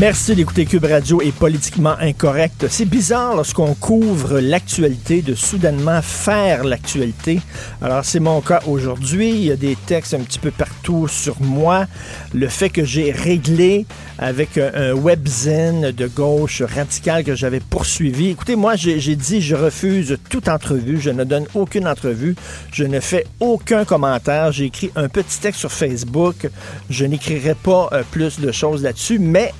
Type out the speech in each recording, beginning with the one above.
Merci d'écouter Cube Radio et Politiquement Incorrect. C'est bizarre lorsqu'on couvre l'actualité de soudainement faire l'actualité. Alors c'est mon cas aujourd'hui. Il y a des textes un petit peu partout sur moi. Le fait que j'ai réglé avec un, webzine de gauche radicale que j'avais poursuivi. Écoutez, moi j'ai dit je refuse toute entrevue. Je ne donne aucune entrevue. Je ne fais aucun commentaire. J'ai écrit un petit texte sur Facebook. Je n'écrirai pas euh, plus de choses là-dessus, mais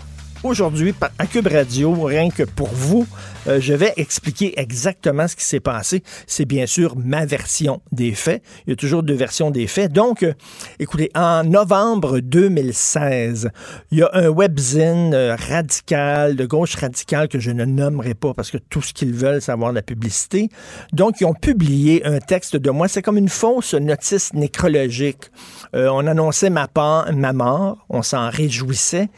aujourd'hui, à Cube Radio, rien que pour vous, euh, je vais expliquer exactement ce qui s'est passé. C'est bien sûr ma version des faits. Il y a toujours deux versions des faits. Donc, euh, écoutez, en novembre 2016, il y a un webzine euh, radical, de gauche radicale, que je ne nommerai pas parce que tout ce qu'ils veulent, c'est avoir de la publicité. Donc, ils ont publié un texte de moi. C'est comme une fausse notice nécrologique. on annonçait ma, part, ma mort, on s'en réjouissait.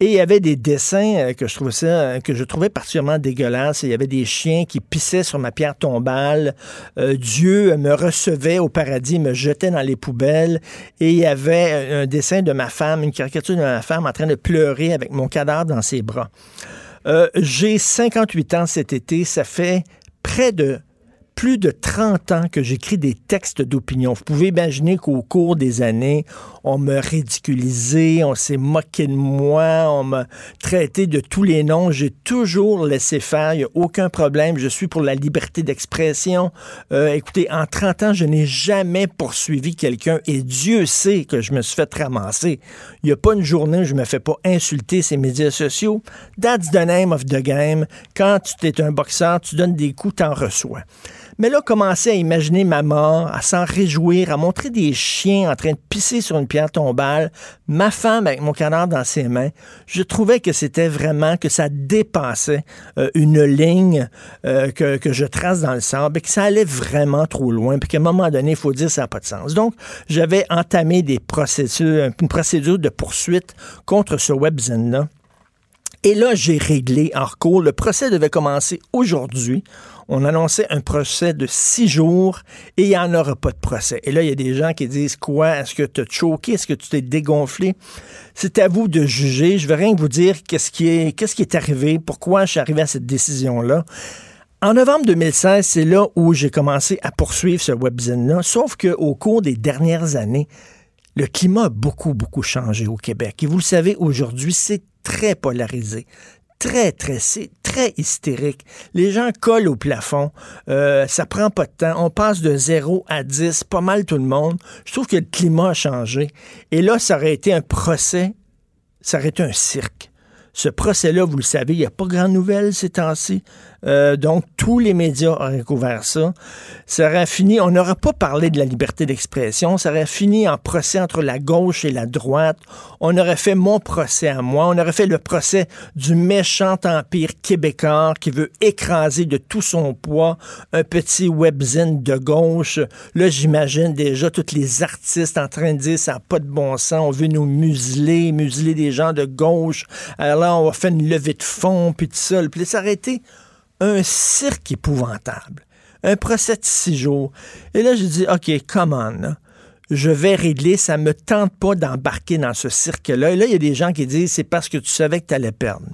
Et il y avait des dessins que je trouvais que je trouvais particulièrement dégueulasses. Il y avait des chiens qui pissaient sur ma pierre tombale. Euh, Dieu me recevait au paradis, me jetait dans les poubelles. Et il y avait un dessin de ma femme, une caricature de ma femme en train de pleurer avec mon cadavre dans ses bras. Euh, J'ai 58 ans cet été. Ça fait près de plus de 30 ans que j'écris des textes d'opinion. Vous pouvez imaginer qu'au cours des années, on m'a ridiculisé, on s'est moqué de moi, on m'a traité de tous les noms. J'ai toujours laissé faire, il n'y a aucun problème. Je suis pour la liberté d'expression. Euh, écoutez, en 30 ans, je n'ai jamais poursuivi quelqu'un et Dieu sait que je me suis fait ramasser. Il n'y a pas une journée où je me fais pas insulter ces médias sociaux. That's the name of the game. Quand tu es un boxeur, tu donnes des coups, t'en reçois. Mais là, commencer à imaginer ma mort, à s'en réjouir, à montrer des chiens en train de pisser sur une pierre tombale, ma femme avec mon canard dans ses mains, je trouvais que c'était vraiment, que ça dépassait euh, une ligne euh, que, que, je trace dans le sable et que ça allait vraiment trop loin, puis qu'à un moment donné, il faut dire ça n'a pas de sens. Donc, j'avais entamé des procédures, une procédure de poursuite contre ce webzine-là. Et là, j'ai réglé en recours. Le procès devait commencer aujourd'hui on annonçait un procès de six jours et il n'y en aura pas de procès. Et là, il y a des gens qui disent quoi? Est-ce que tu as choqué? Est-ce que tu t'es dégonflé? C'est à vous de juger. Je vais rien vous dire qu'est-ce qui est, qu'est-ce qui est arrivé, pourquoi je suis arrivé à cette décision-là. En novembre 2016, c'est là où j'ai commencé à poursuivre ce webzine-là, sauf qu'au cours des dernières années, le climat a beaucoup, beaucoup changé au Québec. Et vous le savez, aujourd'hui, c'est très polarisé très, très, c'est très hystérique. Les gens collent au plafond. Euh, ça prend pas de temps. On passe de 0 à 10, pas mal tout le monde. Je trouve que le climat a changé. Et là, ça aurait été un procès, ça aurait été un cirque. Ce procès-là, vous le savez, il n'y a pas grand nouvelle ces temps-ci. Euh, donc, tous les médias auraient couvert ça. Ça aurait fini, on n'aurait pas parlé de la liberté d'expression, ça aurait fini en procès entre la gauche et la droite. On aurait fait mon procès à moi, on aurait fait le procès du méchant empire québécois qui veut écraser de tout son poids un petit webzine de gauche. Là, j'imagine déjà tous les artistes en train de dire ça n'a pas de bon sens, on veut nous museler, museler des gens de gauche. Alors là, on va faire une levée de fonds, puis tout ça. Puis été un cirque épouvantable. Un procès de six jours. Et là, j'ai dit, OK, come on, je vais régler, ça me tente pas d'embarquer dans ce cirque-là. Et là, il y a des gens qui disent, c'est parce que tu savais que tu allais perdre.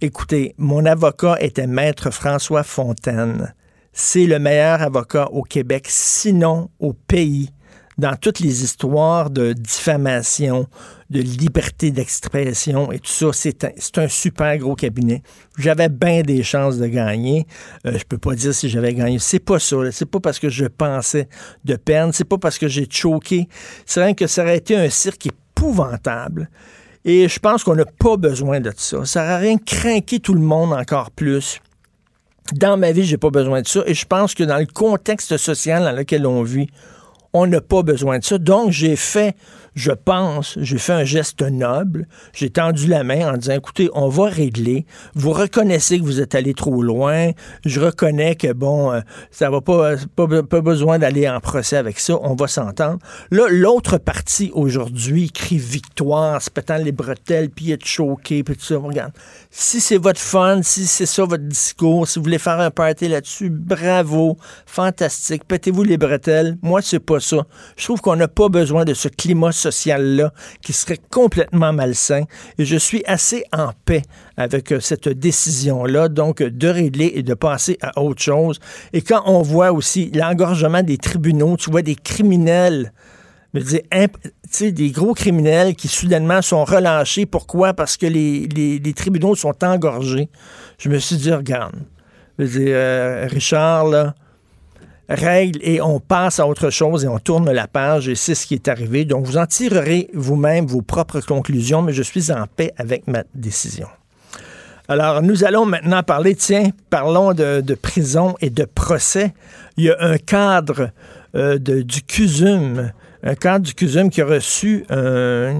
Écoutez, mon avocat était maître François Fontaine. C'est le meilleur avocat au Québec, sinon au pays dans toutes les histoires de diffamation, de liberté d'expression et tout ça, c'est un, super gros cabinet. J'avais bien des chances de gagner. Euh, je peux pas dire si j'avais gagné. C'est pas ça. C'est pas parce que je pensais de perdre. C'est pas parce que j'ai choqué. C'est rien que ça aurait été un cirque épouvantable. Et je pense qu'on n'a pas besoin de ça. Ça n'aurait rien craqué tout le monde encore plus. Dans ma vie, j'ai pas besoin de ça. Et je pense que dans le contexte social dans lequel on vit, on n'a pas besoin de ça. Donc, j'ai fait je pense, j'ai fait un geste noble, j'ai tendu la main en disant, écoutez, on va régler, vous reconnaissez que vous êtes allé trop loin, je reconnais que, bon, euh, ça va pas, pas, pas besoin d'aller en procès avec ça, on va s'entendre. Là, l'autre partie aujourd'hui crie victoire, se pétant les bretelles, puis être choqué, puis tout ça, regarde. Si c'est votre fun, si c'est ça votre discours, si vous voulez faire un party là-dessus, bravo, fantastique, pétez-vous les bretelles. Moi, c'est pas ça. Je trouve qu'on n'a pas besoin de ce climat social-là qui serait complètement malsain. Et je suis assez en paix avec euh, cette décision-là, donc de régler et de passer à autre chose. Et quand on voit aussi l'engorgement des tribunaux, tu vois des criminels des gros criminels qui soudainement sont relâchés. Pourquoi? Parce que les, les, tribunaux sont engorgés. Je me suis dit, regarde, je veux dire, euh, Richard, là, règle et on passe à autre chose et on tourne la page et c'est ce qui est arrivé. Donc, vous en tirerez vous-même vos propres conclusions, mais je suis en paix avec ma décision. Alors, nous allons maintenant parler, tiens, parlons de, prison et de procès. Il y a un cadre euh, du CUSUM, un cadre du CUSUM qui a reçu un,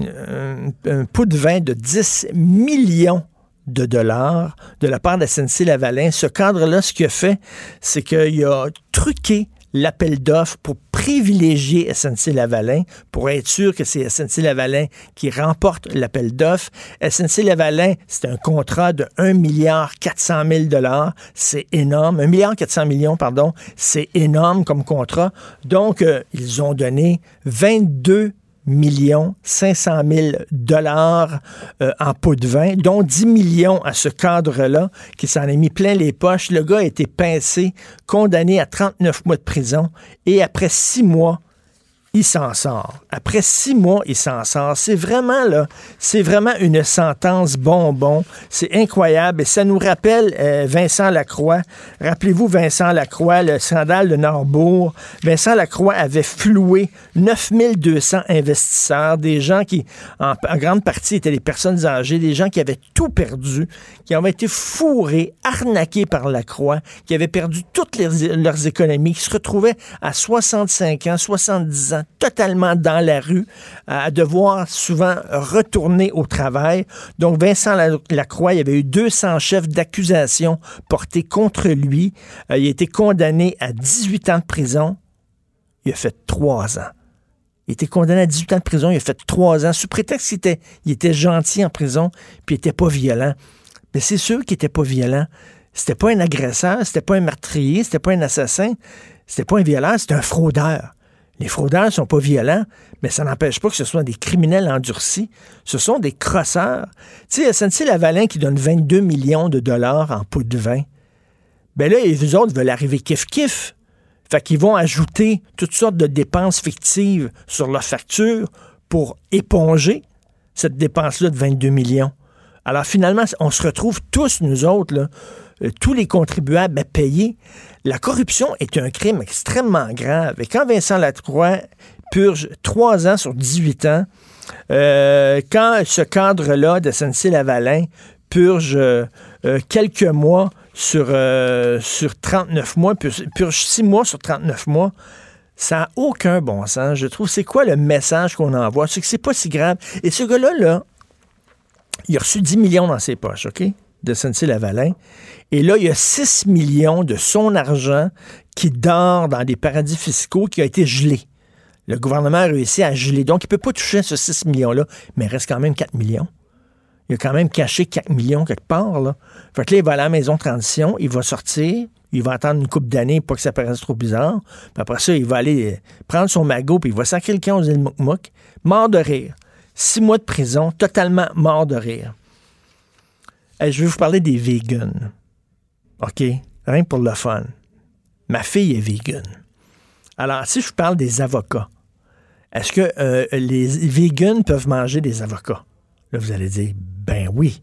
un, pot de vin de 10 millions de dollars de la part de SNC-Lavalin. Ce cadre-là, ce qu'il a fait, c'est qu'il a truqué l'appel d'offres pour privilégier SNC-Lavalin, pour être sûr que c'est SNC-Lavalin qui remporte l'appel d'offres. SNC-Lavalin, c'est un contrat de 1 milliard 400 000 dollars. C'est énorme. 1 milliard 400 millions, pardon. C'est énorme comme contrat. Donc, euh, ils ont donné 22 millions 500 000 dollars euh, en pot de vin, dont 10 millions à ce cadre-là, qui s'en est mis plein les poches. Le gars a été pincé, condamné à 39 mois de prison, et après six mois, il s'en sort. Après six mois, il s'en sort. C'est vraiment, là, c'est vraiment une sentence bonbon. C'est incroyable. Et ça nous rappelle euh, Vincent Lacroix. Rappelez-vous Vincent Lacroix, le scandale de Norbourg. Vincent Lacroix avait floué 9200 investisseurs, des gens qui, en, grande partie, étaient des personnes âgées, des gens qui avaient tout perdu, qui avaient été fourrés, arnaqués par Lacroix, qui avaient perdu toutes leurs économies, qui se retrouvaient à 65 ans, 70 ans, totalement dans la rue, à devoir souvent retourner au travail. Donc, Vincent Lacroix, il y avait eu 200 chefs d'accusation portés contre lui. Euh, il a été condamné à 18 ans de prison. Il a fait trois ans. Il été condamné à 18 ans de prison, il a fait trois ans, sous prétexte qu'il était, il était gentil en prison, puis il n'était pas violent. Mais c'est sûr qu'il n'était pas violent. C'était pas un agresseur, c'était pas un meurtrier, c'était pas un assassin, c'était pas un violeur, c'était un fraudeur. Les fraudeurs sont pas violents, mais ça n'empêche pas que ce soit des criminels endurcis. Ce sont des crosseurs. Tu sais, SNC-Lavalin qui donne 22 millions de dollars en pot de vin. Ben là, les autres veulent arriver kiff-kiff. Fait qu'ils vont ajouter toutes sortes de dépenses fictives sur leur facture pour éponger cette dépense-là de 22 millions. Alors finalement, on se retrouve tous, nous autres, là, tous les contribuables à payer. La corruption est un crime extrêmement grave. Et quand Vincent Lacroix purge trois ans sur 18 ans, euh, quand ce cadre-là de SNC-Lavalin purge euh, quelques mois sur, sur 39 mois, purge, 6 mois sur 39 mois, ça n'a aucun bon sens, je trouve. C'est quoi le message qu'on envoie? C'est que c'est pas si grave. Et ce gars-là, là, il a reçu 10 millions dans ses poches, OK? De SNC-Lavalin. Et là, il y a 6 millions de son argent qui dort dans des paradis fiscaux qui a été gelé. Le gouvernement a réussi à geler. Donc, il ne peut pas toucher ce 6 millions-là, mais il reste quand même 4 millions. Il a quand même caché 4 millions quelque part. Fait que là, il va à la maison de transition, il va sortir, il va attendre une couple d'années pour que ça paraisse trop bizarre. Puis après ça, il va aller prendre son magot, puis il va sacrer le camp aux îles Mouk, mort de rire. Six mois de prison, totalement mort de rire. Je vais vous parler des vegans. OK? Rien pour le fun. Ma fille est vegan. Alors, si je vous parle des avocats, est-ce que euh, les vegans peuvent manger des avocats? Là, vous allez dire, ben oui.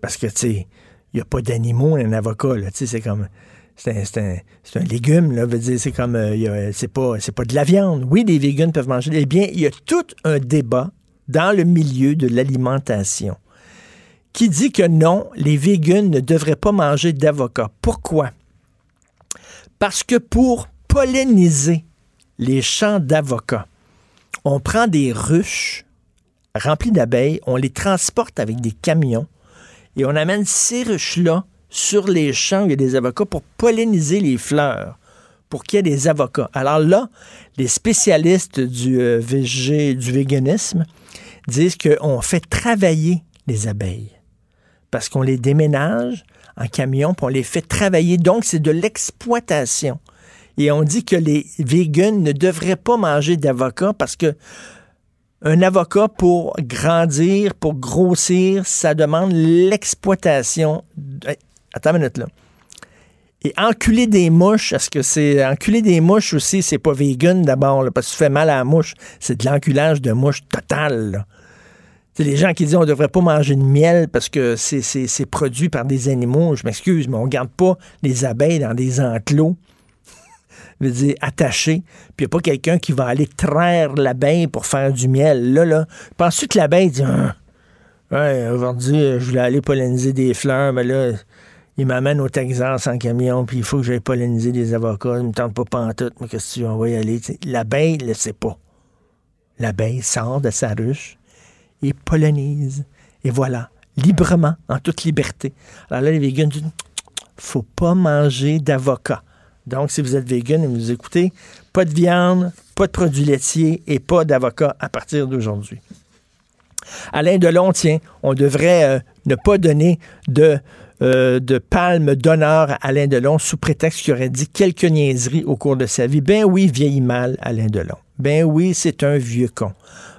Parce que, tu sais, il n'y a pas d'animaux un avocat, Tu sais, c'est comme. C'est un, légume, là. c'est comme. Euh, c'est pas, pas de la viande. Oui, les vegans peuvent manger. Eh bien, il y a tout un débat dans le milieu de l'alimentation qui dit que non, les vegans ne devraient pas manger d'avocat. Pourquoi? Parce que pour polliniser les champs d'avocats, on prend des ruches remplis d'abeilles, on les transporte avec des camions et on amène ces ruches-là sur les champs où il y a des avocats pour polliniser les fleurs, pour qu'il y ait des avocats. Alors là, les spécialistes du, euh, du véganisme disent qu'on fait travailler les abeilles parce qu'on les déménage en camion, puis on les fait travailler. Donc, c'est de l'exploitation. Et on dit que les vegans ne devraient pas manger d'avocat parce que un avocat pour grandir, pour grossir, ça demande l'exploitation. Attends une minute là. Et enculer des mouches, est-ce que c'est. Enculer des mouches aussi, c'est pas vegan d'abord, parce que tu fais mal à la mouche. C'est de l'enculage de mouche total. C'est les gens qui disent on devrait pas manger de miel parce que c'est produit par des animaux. Je m'excuse, mais on garde pas les abeilles dans des enclos veux dire, attaché, puis il n'y a pas quelqu'un qui va aller traire l'abeille pour faire du miel. Là, là, penses-tu que l'abeille dit, ah, ouais, aujourd'hui, je voulais aller polliniser des fleurs, mais là, il m'amène au Texas en camion, puis il faut que j'aille polliniser des avocats, il me tente pas pantoute, mais qu'est-ce que tu veux, on va y aller. L'abeille ne le sait pas. L'abeille sort de sa ruche et pollinise. Et voilà, librement, en toute liberté. Alors là, les vegans disent, faut pas manger d'avocat. Donc, si vous êtes vegan et vous écoutez, pas de viande, pas de produits laitiers et pas d'avocat à partir d'aujourd'hui. Alain Delon, tiens, on devrait euh, ne pas donner de, euh, de palme d'honneur à Alain Delon sous prétexte qu'il aurait dit quelques niaiseries au cours de sa vie. Ben oui, vieillit mal, Alain Delon. Ben oui, c'est un vieux con.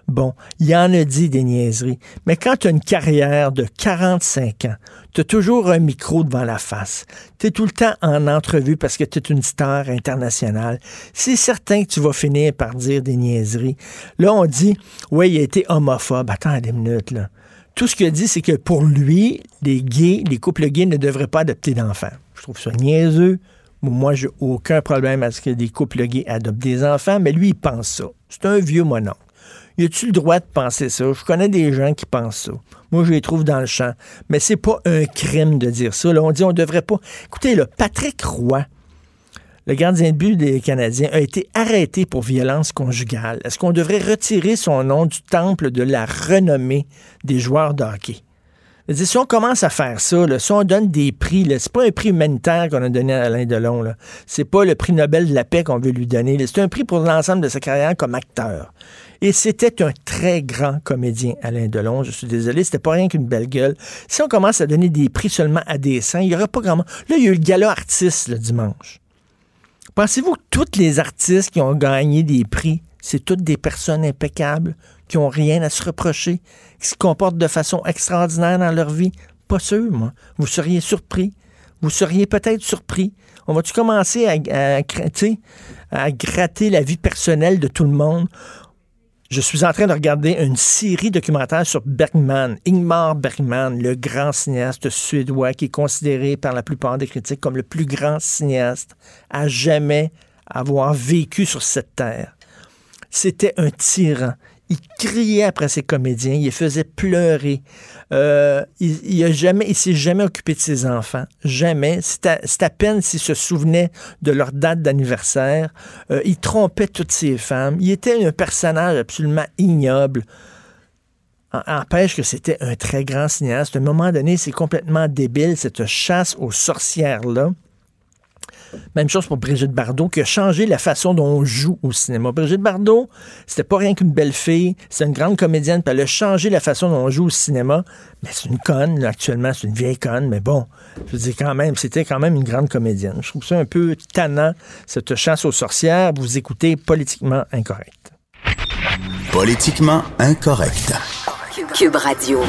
Bon, il en a dit des niaiseries, mais quand tu as une carrière de 45 ans, tu as toujours un micro devant la face, tu es tout le temps en entrevue parce que tu es une star internationale, c'est certain que tu vas finir par dire des niaiseries. Là, on dit, oui, il a été homophobe. Attends des minutes, là. Tout ce qu'il a dit, c'est que pour lui, les gays, les couples gays ne devraient pas adopter d'enfants. Je trouve ça niaiseux. Moi, j'ai aucun problème à ce que des couples gays adoptent des enfants, mais lui, il pense ça. C'est un vieux monon. Y a-tu le droit de penser ça? Je connais des gens qui pensent ça. Moi, je les trouve dans le champ. Mais c'est pas un crime de dire ça. Là, on dit on devrait pas. Écoutez, là, Patrick Roy, le gardien de but des Canadiens, a été arrêté pour violence conjugale. Est-ce qu'on devrait retirer son nom du temple de la renommée des joueurs de hockey? si on commence à faire ça, si on donne des prix, c'est pas un prix humanitaire qu'on a donné à Alain Delon. C'est pas le prix Nobel de la paix qu'on veut lui donner. C'est un prix pour l'ensemble de sa carrière comme acteur. Et c'était un très grand comédien, Alain Delon. Je suis désolé, c'était pas rien qu'une belle gueule. Si on commence à donner des prix seulement à des saints, il y aura pas grand Là, il y a eu le gala artiste le dimanche. Pensez-vous que tous les artistes qui ont gagné des prix, c'est toutes des personnes impeccables, qui ont rien à se reprocher, qui se comportent de façon extraordinaire dans leur vie? Pas sûr, moi. Vous seriez surpris. Vous seriez peut-être surpris. On va-tu commencer à, gratter la vie personnelle de tout le monde? Je suis en train de regarder une série documentaire sur Bergman, Ingmar Bergman, le grand cinéaste suédois qui est considéré par la plupart des critiques comme le plus grand cinéaste à jamais avoir vécu sur cette terre. C'était un tyran. Il criait après ses comédiens, il les faisait pleurer. Euh, il, il, jamais, il s'est jamais occupé de ses enfants, jamais. C'est à, peine s'il se souvenait de leur date d'anniversaire. Euh, il trompait toutes ses femmes. Il était un personnage absolument ignoble. Empêche que c'était un très grand cinéaste. À un moment donné, c'est complètement débile, cette chasse aux sorcières-là. Même chose pour Brigitte Bardot, qui a changé la façon dont on joue au cinéma. Brigitte Bardot, c'était pas rien qu'une belle fille, c'est une grande comédienne, puis elle a changé la façon dont on joue au cinéma. Mais c'est une conne, actuellement, c'est une vieille conne, mais bon, je veux dire quand même, c'était quand même une grande comédienne. Je trouve ça un peu tannant, cette chasse aux sorcières. Vous écoutez Politiquement Incorrect. Politiquement Incorrect. Cube Radio.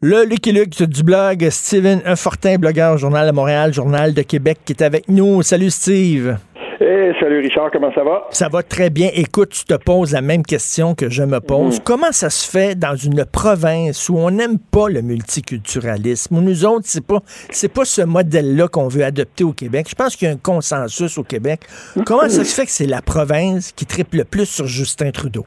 Le Lucky Luke du blog Steven Fortin, blogueur Journal de Montréal, Journal de Québec, qui est avec nous. Salut Steve. Hey, salut Richard, comment ça va? Ça va très bien. Écoute, tu te poses la même question que je me pose. Mm. Comment ça se fait dans une province où on n'aime pas le multiculturalisme, où nous autres, c'est pas, c'est pas ce modèle-là qu'on veut adopter au Québec? Je pense qu'il y a un consensus au Québec. Comment ça se fait que c'est la province qui triple le plus sur Justin Trudeau?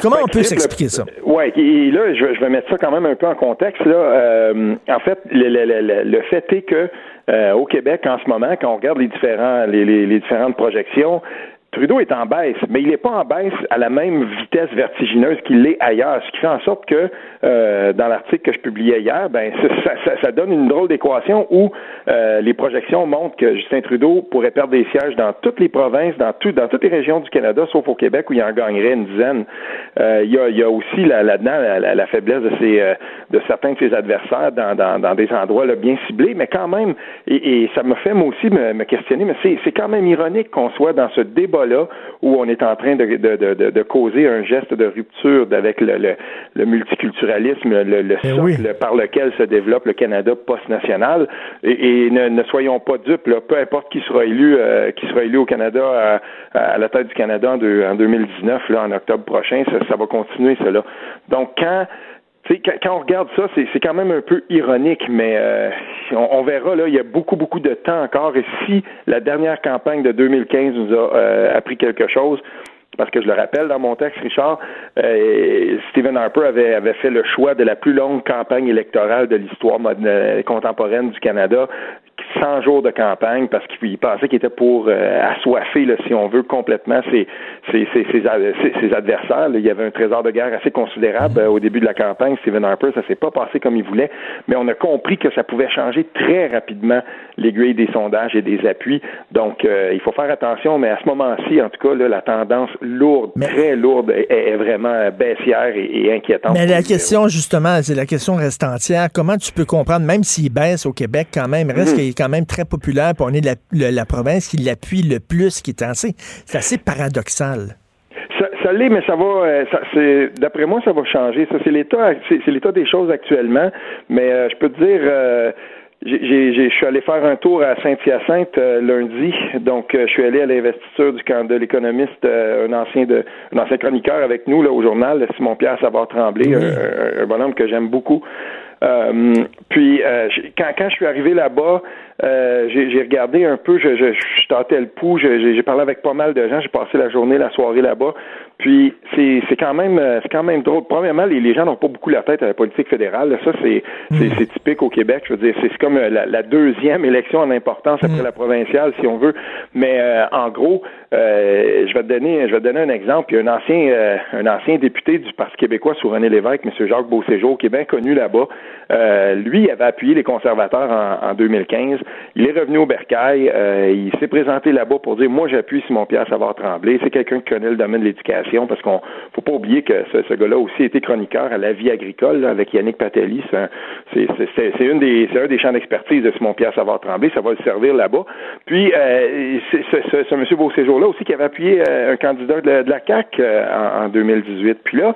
Comment on peut s'expliquer ça? Oui, et là, je, vais mettre ça quand même un peu en contexte. Là. Euh, en fait, le, fait est que euh, au Québec, en ce moment, quand on regarde les différents les, les, différentes projections, Trudeau est en baisse, mais il n'est pas en baisse à la même vitesse vertigineuse qu'il l'est ailleurs, ce qui fait en sorte que euh, dans l'article que je publiais hier, ben ça, ça, ça donne une drôle d'équation où euh, les projections montrent que Justin Trudeau pourrait perdre des sièges dans toutes les provinces, dans tout, dans toutes les régions du Canada, sauf au Québec où il en gagnerait une dizaine. Euh, il, y a, y a aussi là-dedans la, faiblesse de ses de certains de ses adversaires dans, dans, dans des endroits là, bien ciblés, mais quand même, et, et ça me fait moi aussi me, me questionner, mais c'est quand même ironique qu'on soit dans ce débat là où on est en train de, de, de, de causer un geste de rupture avec le, le, le multiculturalisme, le, le eh socle par lequel se développe le Canada post-national. Et, et ne, ne, soyons pas dupes, là, peu importe qui sera élu, euh, qui sera élu au Canada à, à, la tête du Canada en, de, en 2019, là, en octobre prochain, ça, ça va continuer cela. Donc quand quand on regarde ça, c'est quand même un peu ironique, mais euh, on, verra, là, il y a beaucoup, beaucoup de temps encore. Et si la dernière campagne de 2015 nous a euh, appris quelque chose, parce que je le rappelle dans mon texte, Richard, euh, Stephen Harper avait, avait fait le choix de la plus longue campagne électorale de l'histoire contemporaine du Canada. 100 jours de campagne parce qu'il pensait qu'il était pour euh, assoiffer, là, si on veut, complètement ses, ses, ses, ses adversaires. Il y avait un trésor de guerre assez considérable euh, au début de la campagne. Stephen Harper, ça s'est pas passé comme il voulait, mais on a compris que ça pouvait changer très rapidement l'aiguille des sondages et des appuis. Donc, euh, il faut faire attention, mais à ce moment-ci, en tout cas, là, la tendance lourde, très lourde, est, vraiment baissière et, inquiétante. Mais la question, justement, c'est la question reste entière. Comment tu peux comprendre, même s'il baisse au Québec, quand même, reste mhm. Quand même très populaire, puis on est la, province qui l'appuie le plus, qui est assez, c'est assez paradoxal. Ça, l'est, mais ça va. Euh, c'est, d'après moi, ça va changer. Ça, c'est l'état, c'est, l'état des choses actuellement. Mais euh, je peux te dire. Euh, je suis allé faire un tour à Saint-Hyacinthe lundi, donc je suis allé à l'investiture du camp de l'économiste, un ancien de, un ancien chroniqueur avec nous là au journal, Simon Pierre Savard Tremblay, un, bonhomme que j'aime beaucoup. puis quand, quand je suis arrivé là-bas, euh, j'ai regardé un peu, je, je, je tâtais le pouls, j'ai parlé avec pas mal de gens, j'ai passé la journée, la soirée là-bas. Puis c'est quand même euh, c'est quand même drôle. Premièrement, les, les gens n'ont pas beaucoup la tête à la politique fédérale. Ça, c'est mm. typique au Québec. Je veux dire, c'est comme euh, la, deuxième élection en importance après mm. la provinciale, si on veut. Mais en gros, je vais te donner je vais te donner un exemple. Il y a un ancien un ancien député du Parti québécois sous René Lévesque, M. Jacques Beauséjour, qui est bien connu là-bas. lui avait appuyé les conservateurs en, en 2015. Il est revenu au Bercail. Euh, il s'est présenté là-bas pour dire Moi, j'appuie Simon-Pierre Savard Tremblay. C'est quelqu'un qui connaît le domaine de l'éducation parce qu'on faut pas oublier que ce, gars-là aussi été chroniqueur à la vie agricole avec Yannick Patelli. C'est, une des, un des champs d'expertise de Simon-Pierre Savard Tremblay. Ça va le servir là-bas. Puis, euh, ce, ce, monsieur Beauséjour-là aussi qui avait appuyé euh, un candidat de, la CAQ en, en, 2018. Puis là,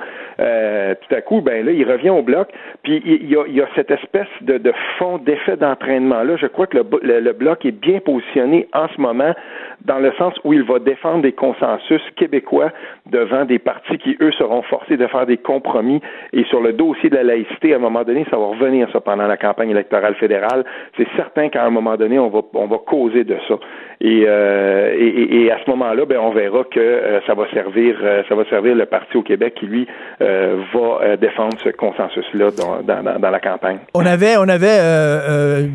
tout à coup, ben là, il revient au bloc. Puis il y a, cette espèce de, fond d'effet d'entraînement-là. Je crois que le, bloc est bien positionné en ce moment dans le sens où il va défendre des consensus québécois devant des partis qui, eux, seront forcés de faire des compromis. Et sur le dossier de la laïcité, à un moment donné, ça va revenir, ça, pendant la campagne électorale fédérale. C'est certain qu'à un moment donné, on va, on va causer de ça. Et, euh, et, et, à ce moment-là, ben, on verra que euh, ça va servir, euh, ça va servir le parti au Québec qui lui va défendre ce consensus-là dans, dans, dans, la campagne. On avait, on avait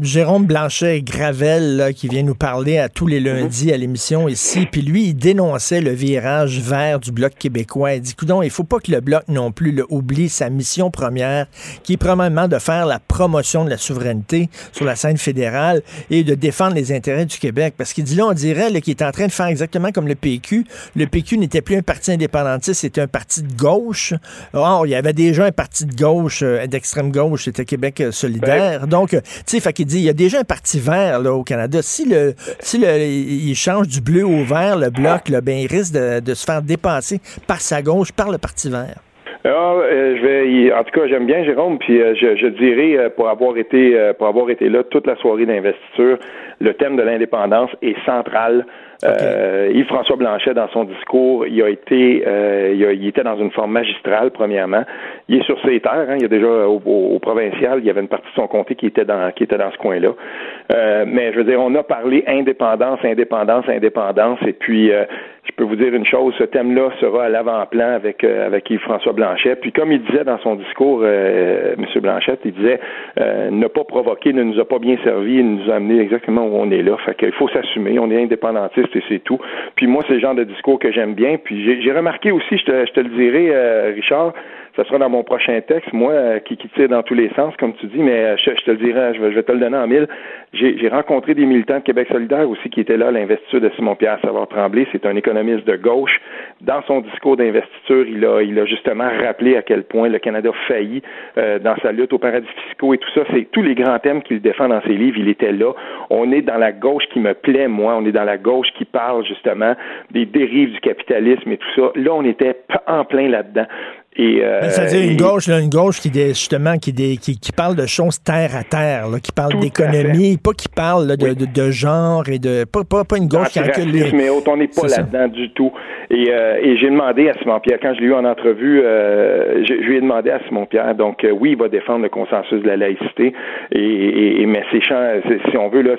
Jérôme Blanchet Gravel qui vient nous parler à tous les lundis à l'émission ici, puis lui il dénonçait le virage vert du bloc québécois. Il dit, coudon, il faut pas que le bloc non plus le oublie sa mission première, qui est probablement de faire la promotion de la souveraineté sur la scène fédérale et de défendre les intérêts du Québec, parce qu'il là, on dirait qu'il est en train de faire exactement comme le PQ. Le PQ n'était plus un parti indépendantiste, c'était un parti de gauche. Or, il y avait déjà un parti de gauche, euh, d'extrême gauche, c'était Québec euh, solidaire. Donc, euh, tu sais, fait qu'il dit, il y a déjà un parti vert là, au Canada. Si le, si le, il change du bleu au vert, le bloc, là, ben, risque de, se faire dépasser par sa gauche, par le parti vert. Ah, je vais, en tout cas, j'aime bien Jérôme, puis je, je, dirais pour avoir été pour avoir été là toute la soirée d'investiture, le thème de l'indépendance est central. Euh, Yves-François Blanchet, dans son discours, il a été, euh, il, était dans une forme magistrale, premièrement. Il est sur ses terres. Hein, il y a déjà au, provincial, il y avait une partie de son comté qui était dans, qui était dans ce coin-là. Euh, mais je veux dire, on a parlé indépendance, indépendance, indépendance, et puis je peux vous dire une chose, ce thème-là sera à l'avant-plan avec euh, avec Yves-François Blanchet. Puis comme il disait dans son discours, euh, M. Blanchet, il disait euh, ne pas provoquer ne nous a pas bien servi, il nous a amené exactement où on est là. Fait qu'il faut s'assumer. On est indépendantiste et c'est tout. Puis moi, c'est le genre de discours que j'aime bien. Puis j'ai remarqué aussi, je te, je te le dirai, euh, Richard, ça sera dans mon prochain texte, moi, euh, qui, qui tire dans tous les sens, comme tu dis, mais euh, je, te le dirai, je vais, te le donner en mille. J'ai rencontré des militants de Québec solidaire aussi qui étaient là l'investiture de Simon-Pierre Savard-Tremblay. C'est un économiste de gauche. Dans son discours d'investiture, il a, il a justement rappelé à quel point le Canada faillit euh, dans sa lutte aux paradis fiscaux et tout ça. C'est tous les grands thèmes qu'il défend dans ses livres. Il était là. On est dans la gauche qui me plaît, moi. On est dans la gauche qui parle justement des dérives du capitalisme et tout ça. Là, on était en plein là-dedans. Et, euh, C'est-à-dire une gauche, là, une gauche qui justement qui, qui, qui, parle de choses terre à terre, là, qui parle d'économie, pas qui parle là, de, de, de, genre et de pas, pas, pas une gauche qui les... mais on n'est pas là-dedans du tout. Et, euh, et j'ai demandé à Simon Pierre quand je l'ai eu en entrevue, euh, je, je, lui ai demandé à Simon Pierre, donc euh, oui, il va défendre le consensus de la laïcité, et, et, mais ces champs, si on veut là,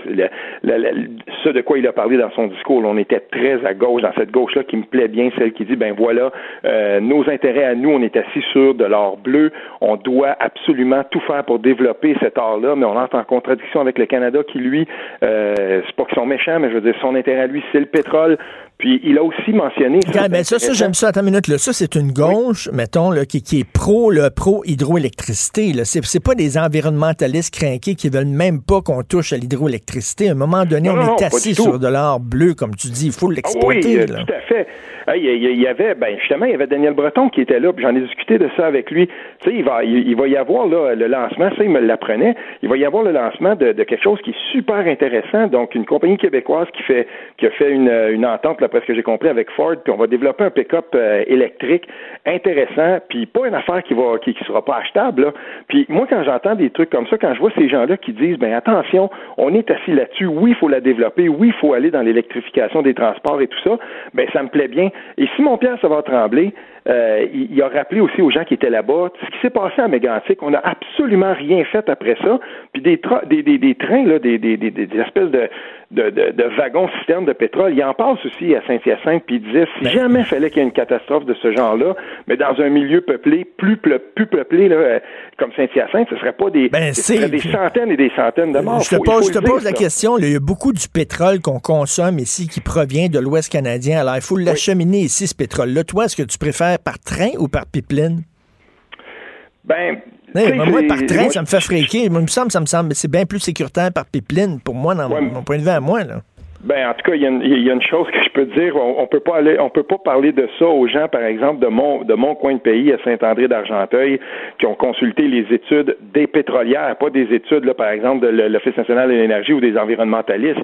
ce de quoi il a parlé dans son discours, on était très à gauche dans cette gauche-là qui me plaît bien, celle qui dit ben voilà, euh, nos intérêts à nous, on est assis sur de l'or bleu. On doit absolument tout faire pour développer cet or-là, mais on entre en contradiction avec le Canada qui, lui, euh, c'est pas qu'ils sont méchants, mais je veux dire, son intérêt à lui, c'est le pétrole. Puis il a aussi mentionné. mais ça, ça j'aime ça. Attends une minute. Là. Ça, c'est une gauche, mettons, là, qui, qui, est pro, le pro hydroélectricité. Là. C'est, c'est pas des environnementalistes crainqués qui veulent même pas qu'on touche à l'hydroélectricité. À un moment donné, on est assis sur de l'or bleu, comme tu dis. Il faut l'exploiter. oui, tout à fait. Il y, avait, ben justement, il y avait Daniel Breton qui était là, puis j'en ai discuté de ça avec lui. Tu sais, il va, il, va y avoir là, le lancement, ça, il me l'apprenait, il va y avoir le lancement de, de, quelque chose qui est super intéressant. Donc, une compagnie québécoise qui fait qui a fait une, une entente, là, parce que j'ai compris, avec Ford, puis on va développer un pick-up euh, électrique intéressant, puis pas une affaire qui va qui, qui sera pas achetable. Là. Puis moi, quand j'entends des trucs comme ça, quand je vois ces gens-là qui disent ben attention, on est assis là-dessus, oui, il faut la développer, oui, il faut aller dans l'électrification des transports et tout ça, ben ça me plaît bien. Et Simon-Pierre ça va trembler, euh, il, a rappelé aussi aux gens qui étaient là-bas ce qui s'est passé à Mégantic. On n'a absolument rien fait après ça. Puis des, des, des, trains, là, des, espèces de, de, de, de wagons citernes de pétrole. Il en parle aussi à Saint-Hyacinthe, puis il disait si ben. jamais fallait qu'il y ait une catastrophe de ce genre-là, mais dans un milieu peuplé, plus, plus peuplé là, euh, comme Saint-Hyacinthe, ce ne serait pas des, ben, des centaines et des centaines de morts. Je te pose, je te pose la question. il y a beaucoup du pétrole qu'on consomme ici qui provient de l'Ouest canadien. Alors, il faut l'acheminer ici, ce pétrole-là. Toi, est-ce que tu préfères par train ou par pipeline? Ben, moi, par train, ça me fait fréquer. Moi, il me semble, ça me semble, c'est bien plus sécuritaire par pipeline, pour moi, dans mon point de vue à moi, là. Ben, en tout cas, il y, a une, chose que je peux dire. On, peut pas aller, on peut pas parler de ça aux gens, par exemple, de mon, de mon coin de pays à Saint-André d'Argenteuil, qui ont consulté les études des pétrolières, pas des études, là, par exemple, de l'Office national de l'énergie ou des environnementalistes,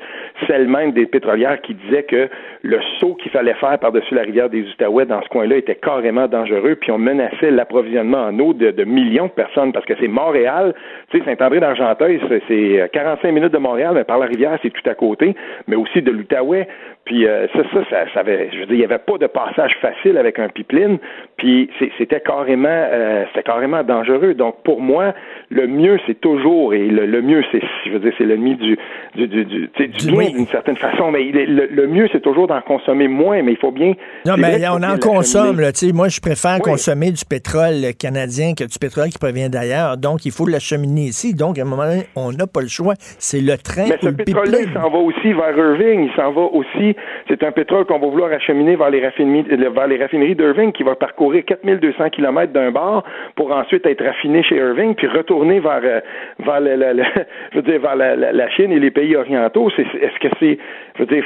celles même des pétrolières qui disaient que le saut qu'il fallait faire par-dessus la rivière des Outaouais dans ce coin-là était carrément dangereux, puis on menaçait l'approvisionnement en eau de, de, millions de personnes, parce que c'est Montréal, tu sais, Saint-André d'Argenteuil, c'est 45 minutes de Montréal, mais par la rivière, c'est tout à côté, mais de l'Outaouais. Puis euh, ça, ça, ça, avait, je veux dire, il n'y avait pas de passage facile avec un pipeline. Puis c'était carrément, euh, c'était carrément dangereux. Donc pour moi, le mieux c'est toujours et le, mieux c'est, je veux dire, c'est l'ennemi du du du, du, du bien d'une certaine façon. Mais le, mieux c'est toujours d'en consommer moins. Mais il faut bien. Non, mais on en consomme. Là, moi, je préfère consommer du pétrole canadien que du pétrole qui provient d'ailleurs. Donc il faut l'acheminer ici. Donc à un moment donné, on n'a pas le choix. C'est le train mais ce pétrole-là, il s'en va aussi vers Irving. Il s'en va aussi c'est un pétrole qu'on va vouloir acheminer vers les raffineries, vers les raffineries d'Irving qui va parcourir 4200 km d'un bar pour ensuite être raffiné chez Irving puis retourner vers, euh, la, je dire, vers la, Chine et les pays orientaux. est-ce que c'est, je veux dire,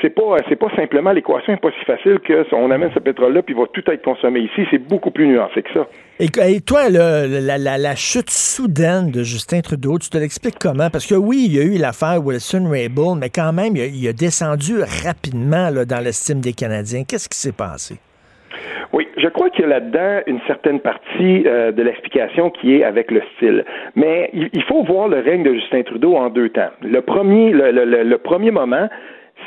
c'est pas, c'est pas simplement l'équation n'est pas si facile que on amène ce pétrole-là puis il va tout être consommé ici. C'est beaucoup plus nuancé que ça. Et, toi, la, la, chute soudaine de Justin Trudeau, tu te l'expliques comment? Parce que oui, il y a eu l'affaire Wilson-Raybould, mais quand même, il a, descendu rapidement dans l'estime des Canadiens. Qu'est-ce qui s'est passé? Oui, je crois qu'il y a là-dedans une certaine partie euh, de l'explication qui est avec le style. Mais il, faut voir le règne de Justin Trudeau en deux temps. Le premier, le, premier moment,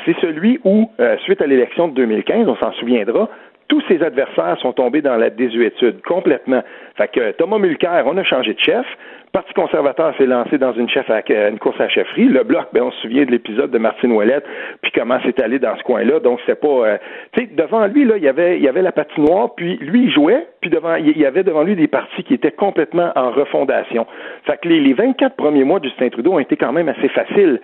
c'est celui où, euh, suite à l'élection de 2015, on s'en souviendra, tous ses adversaires sont tombés dans la désuétude complètement. Fait que Thomas Mulcair, on a changé de chef. Le Parti conservateur s'est lancé dans une, chef à, une course à chefferie. Le bloc, ben, on se souvient de l'épisode de Martine Ouellette, puis comment c'est allé dans ce coin-là. Donc c'est pas, euh, tu sais, devant lui là, il y avait, il y avait la patinoire, puis lui il jouait, puis devant, il y avait devant lui des partis qui étaient complètement en refondation. Fait que les, les 24 premiers mois de Justin Trudeau ont été quand même assez faciles.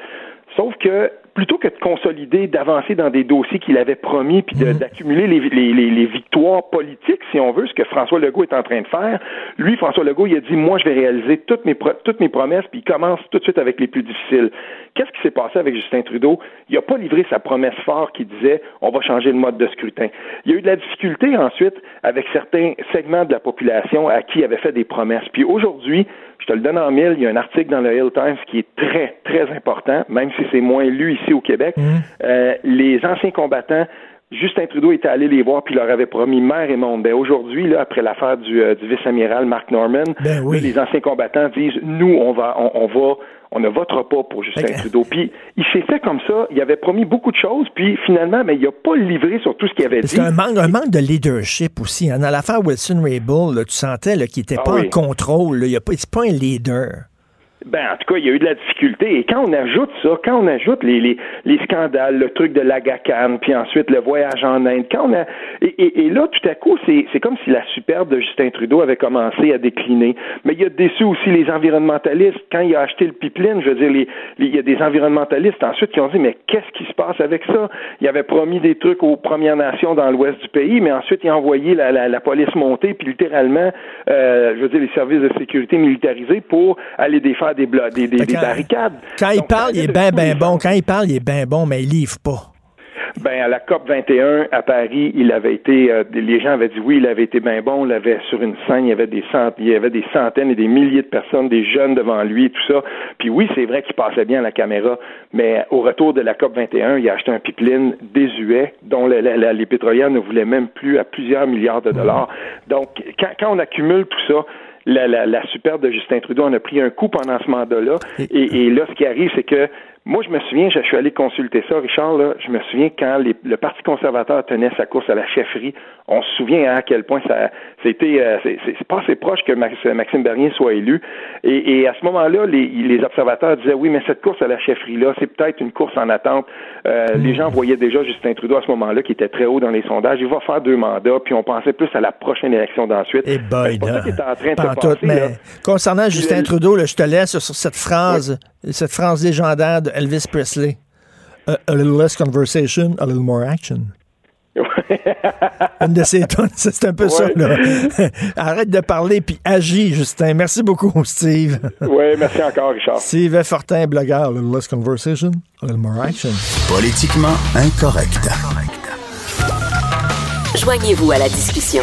Sauf que plutôt que de consolider, d'avancer dans des dossiers qu'il avait promis, puis Mhm. d'accumuler les, les, les, les, victoires politiques, si on veut, ce que François Legault est en train de faire, lui, François Legault, il a dit, moi, je vais réaliser toutes mes, toutes mes promesses, puis il commence tout de suite avec les plus difficiles. Qu'est-ce qui s'est passé avec Justin Trudeau? Il n'a pas livré sa promesse forte qui disait, on va changer le mode de scrutin. Il y a eu de la difficulté ensuite avec certains segments de la population à qui il avait fait des promesses. Puis aujourd'hui, je te le donne en mille, il y a un article dans le Hill Times qui est très, très important, même si c'est moins lu ici au Québec. Euh, les anciens combattants Justin Trudeau était allé les voir puis leur avait promis mer et monde. Ben aujourd'hui, là, après l'affaire du, euh, du vice-amiral Mark Norman, Ben oui. les anciens combattants disent nous, on va, on, on va, on ne votera pas pour Justin Ok. Trudeau. Puis il s'est fait comme ça. Il avait promis beaucoup de choses, puis finalement, mais il n'a pas livré sur tout ce qu'il avait Parce dit. a un manque, un manque de leadership aussi. hein. Dans l'affaire Wilson-Raybould, là, tu sentais qu'il n'était Ah pas oui. en contrôle. Il n'est pas, c'est pas un leader. Ben, en tout cas, il y a eu de la difficulté. Et quand on ajoute ça, quand on ajoute les, les, les scandales, le truc de l'Agacan, puis ensuite le voyage en Inde, quand on a, et, et, là, tout à coup, c'est, comme si la superbe de Justin Trudeau avait commencé à décliner. Mais il a déçu aussi les environnementalistes. Quand il a acheté le pipeline, je veux dire, les, les- il y a des environnementalistes ensuite qui ont dit, mais qu'est-ce qui se passe avec ça? Il avait promis des trucs aux Premières Nations dans l'ouest du pays, mais ensuite il a envoyé la, la, la police monter, puis littéralement, euh, je veux dire, les services de sécurité militarisés pour aller défaire des, barricades. Quand il Donc, parle, il est bien, bien bon. Quand il parle, il est bien bon, mais il livre pas. Ben, à la COP 21 à Paris, il avait été, euh, les gens avaient dit oui, il avait été bien bon, il avait sur une scène, il y avait des cent- il y avait des centaines et des milliers de personnes, des jeunes devant lui, et tout ça. Puis oui, c'est vrai qu'il passait bien à la caméra, mais au retour de la COP 21, il a acheté un pipeline désuet dont la- la- la- les pétrolières ne voulaient même plus à plusieurs milliards de dollars. Donc, quand, quand on accumule tout ça, la, la, la superbe de Justin Trudeau en a pris un coup pendant ce mandat-là. Et, et là, ce qui arrive, c'est que moi, je me souviens, je suis allé consulter ça, Richard, là, je me souviens quand les- le Parti conservateur tenait sa course à la chefferie, on se souvient hein, à quel point ça c'était euh, c'est pas assez proche que Max- Maxime Bernier soit élu. Et, et à ce moment-là, les, les observateurs disaient oui, mais cette course à la chefferie-là, c'est peut-être une course en attente. Euh, Les gens voyaient déjà Justin Trudeau à ce moment-là, qui était très haut dans les sondages. Il va faire deux mandats, puis on pensait plus à la prochaine élection d'ensuite. Et boy, c'est pas là. ça qui est en train de se tout, passer, mais là. concernant Justin Trudeau, là, je te laisse sur cette phrase, cette phrase légendaire de Elvis Presley. A, a little less conversation, a little more action. Une de ses tonnes, c'est un peu ça. Là. Arrête de parler puis agis, Justin. Merci beaucoup, Steve. Oui, merci encore, Richard. Steve Fortin, blogueur. A little less conversation, a little more action. Politiquement incorrect. Joignez-vous à la discussion.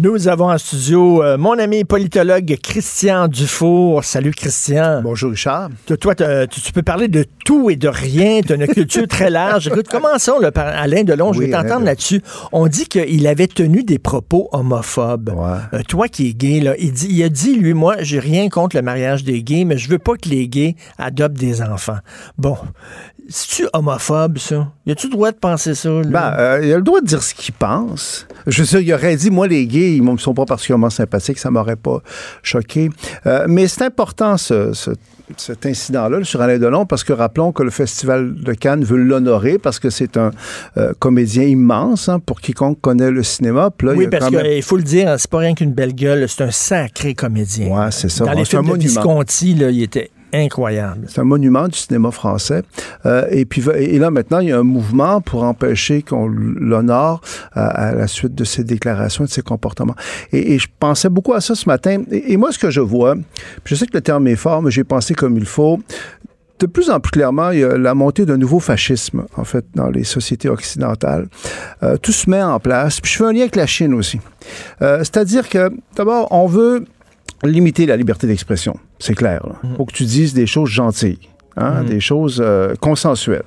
Nous avons en studio euh, mon ami politologue Christian Dufour. Salut, Christian. Bonjour Richard. Toi, tu, tu peux parler de tout et de rien. Tu as une culture très large. Écoute, commençons là, par Alain Delon. Je vais t'entendre là-dessus. On dit qu'il avait tenu des propos homophobes. Ouais. Euh, toi qui es gay, là, il, dit, il a dit, lui, moi, j'ai rien contre le mariage des gays, mais je veux pas que les gays adoptent des enfants. Bon. C'est-tu homophobe, ça? Y a-tu le droit de penser ça? là? Ben, euh, il a le droit de dire ce qu'il pense. Je sais, il aurait dit, moi, les gays, ils ne sont pas particulièrement sympathiques, ça m'aurait pas choqué. Euh, mais c'est important, ce, ce- cet incident-là sur Alain Delon, parce que rappelons que le Festival de Cannes veut l'honorer parce que c'est un euh, comédien immense hein, pour quiconque connaît le cinéma. Puis là, il oui, a parce même- qu'il faut le dire, c'est pas rien qu'une belle gueule, c'est un sacré comédien. Ouais, c'est ça. Dans Bon, les films de. Visconti, là, il était incroyable. C'est un monument du cinéma français. Euh, et puis et là maintenant, il y a un mouvement pour empêcher qu'on l'honore à, à la suite de ses déclarations et de ses comportements. Et, je pensais beaucoup à ça ce matin. Et, et moi, ce que je vois, je sais que le terme est fort, mais j'ai pensé comme il faut. De plus en plus clairement, il y a la montée d'un nouveau fascisme, en fait, dans les sociétés occidentales. Euh, tout se met en place. Puis je fais un lien avec la Chine aussi. Euh, C'est-à-dire que, d'abord, on veut limiter la liberté d'expression. C'est clair. Il faut que tu dises des choses gentilles, hein, des choses euh, consensuelles.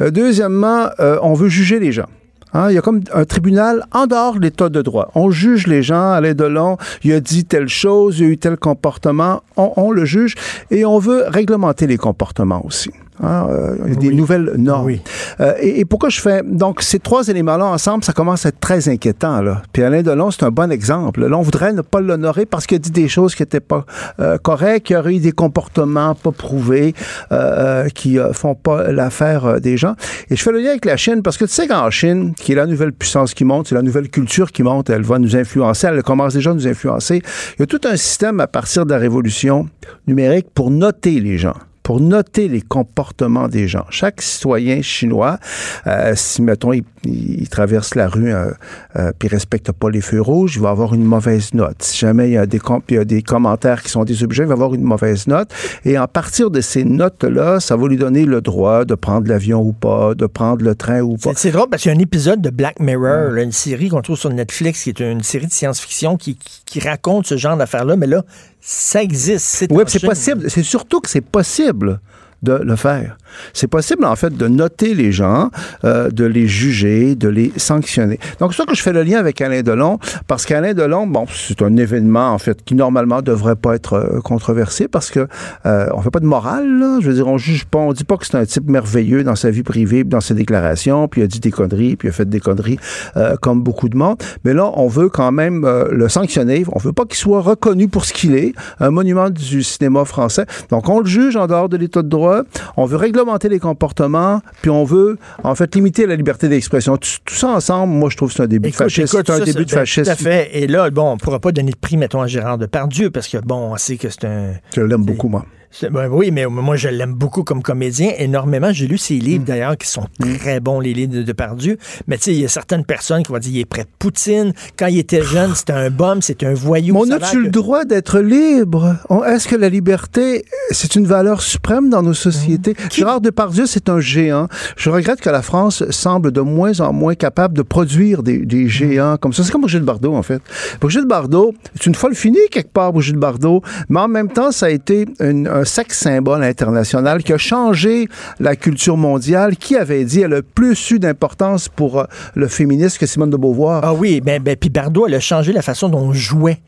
Euh, deuxièmement, euh, on veut juger les gens. Hein, il y a comme un tribunal en dehors de l'état de droit. On juge les gens, Alain Delon, il a dit telle chose, il a eu tel comportement, on, on le juge et on veut réglementer les comportements aussi. Hein, euh, des Oui. nouvelles normes. Oui. Euh, et, et pourquoi je fais... Donc, ces trois éléments-là ensemble, ça commence à être très inquiétant. Là. Puis Alain Delon, c'est un bon exemple. Là, on voudrait ne pas l'honorer parce qu'il a dit des choses qui n'étaient pas euh, correctes, qu'il y aurait eu des comportements pas prouvés, euh, euh, qui euh, font pas l'affaire des gens. Et je fais le lien avec la Chine parce que tu sais qu'en Chine, qui est la nouvelle puissance qui monte, c'est la nouvelle culture qui monte, elle va nous influencer, elle commence déjà à nous influencer. Il y a tout un système à partir de la révolution numérique pour noter les gens pour noter les comportements des gens. Chaque citoyen chinois, euh, si, mettons, il, il traverse la rue euh, euh, puis il respecte pas les feux rouges, il va avoir une mauvaise note. Si jamais il y, a des com- il y a des commentaires qui sont désobligés, il va avoir une mauvaise note. Et à partir de ces notes-là, ça va lui donner le droit de prendre l'avion ou pas, de prendre le train ou pas. C'est drôle parce qu'il y a un épisode de Black Mirror, là, une série qu'on trouve sur Netflix, qui est une série de science-fiction qui, qui- qui raconte ce genre d'affaires-là, mais là, ça existe. C'est Oui, c'est possible. C'est surtout que c'est possible de le faire. C'est possible, en fait, de noter les gens, euh, de les juger, de les sanctionner. Donc, c'est ça que je fais le lien avec Alain Delon, parce qu'Alain Delon, bon, c'est un événement, en fait, qui normalement devrait pas être euh, controversé, parce que euh, on fait pas de morale, là. Je veux dire, on juge pas, on dit pas que c'est un type merveilleux dans sa vie privée, dans ses déclarations, puis il a dit des conneries, puis il a fait des conneries, euh, comme beaucoup de monde. Mais là, on veut quand même le sanctionner. On veut pas qu'il soit reconnu pour ce qu'il est, un monument du cinéma français. Donc, on le juge en dehors de l'état de droit. On veut réglementer les comportements, puis on veut, en fait, limiter la liberté d'expression. Tout, tout ça ensemble, moi, je trouve que c'est un début de fascisme. C'est un ça, début de fascisme. Tout à fait. Et là, bon, on ne pourra pas donner de prix, mettons, à Gérard Depardieu, parce que, bon, on sait que c'est un... Je l'aime beaucoup, moi. Ben oui, mais moi, je l'aime beaucoup comme comédien, énormément. J'ai lu ses Mm. livres, d'ailleurs, qui sont très bons, les livres de Depardieu. Mais tu sais, il y a certaines personnes qui vont dire, il est prêt Poutine. Quand il était jeune, c'était un bum, c'était un voyou. Mais on a-tu le droit d'être libre? Est-ce que la liberté, c'est une valeur suprême dans nos sociétés? Gérard Depardieu, c'est un géant. Je regrette que la France semble de moins en moins capable de produire des, des géants comme ça. C'est comme Brigitte Bardot, en fait. Brigitte Bardot, c'est une folle finie quelque part, Brigitte Bardot, mais en même temps, ça a été une- un sexe symbole international qui a changé la culture mondiale. Qui avait dit, elle a plus eu d'importance pour euh, le féminisme que Simone de Beauvoir? Ah oui, ben, ben puis Bardot, elle a changé la façon dont on jouait.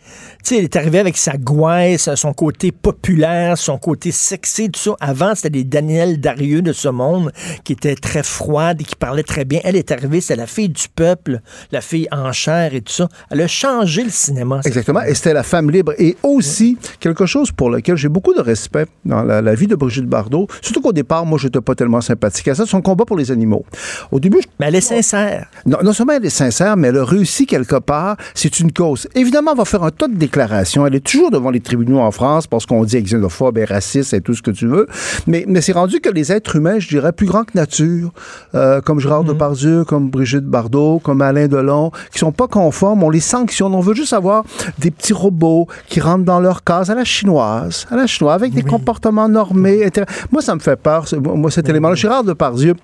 Tu sais, elle est arrivée avec sa gouaille, son côté populaire, son côté sexy, tout ça. Avant, c'était des Daniel Darieux de ce monde qui étaient très froides et qui parlaient très bien. Elle est arrivée, c'est la fille du peuple, la fille en chair et tout ça. Elle a changé le cinéma. Exactement. Et c'était la femme libre. Et aussi, quelque chose pour lequel j'ai beaucoup de respect dans la, la vie de Brigitte Bardot, surtout qu'au départ, moi, je n'étais pas tellement sympathique à ça, son combat pour les animaux. Au début, je- Mais elle est sincère. non, non seulement elle est sincère, mais elle a réussi quelque part. C'est une cause. Évidemment, elle va faire un tas de déclarations. Elle est toujours devant les tribunaux en France parce qu'on dit xénophobe et raciste et tout ce que tu veux. Mais, mais c'est rendu que les êtres humains, je dirais, plus grands que nature, euh, comme Gérard Depardieu, comme Brigitte Bardot, comme Alain Delon, qui sont pas conformes, on les sanctionne. On veut juste avoir des petits robots qui rentrent dans leur case à la chinoise, à la chinoise, avec des comportements normés. intér- Moi, ça me fait peur, moi, cet élément-là. Gérard Depardieu,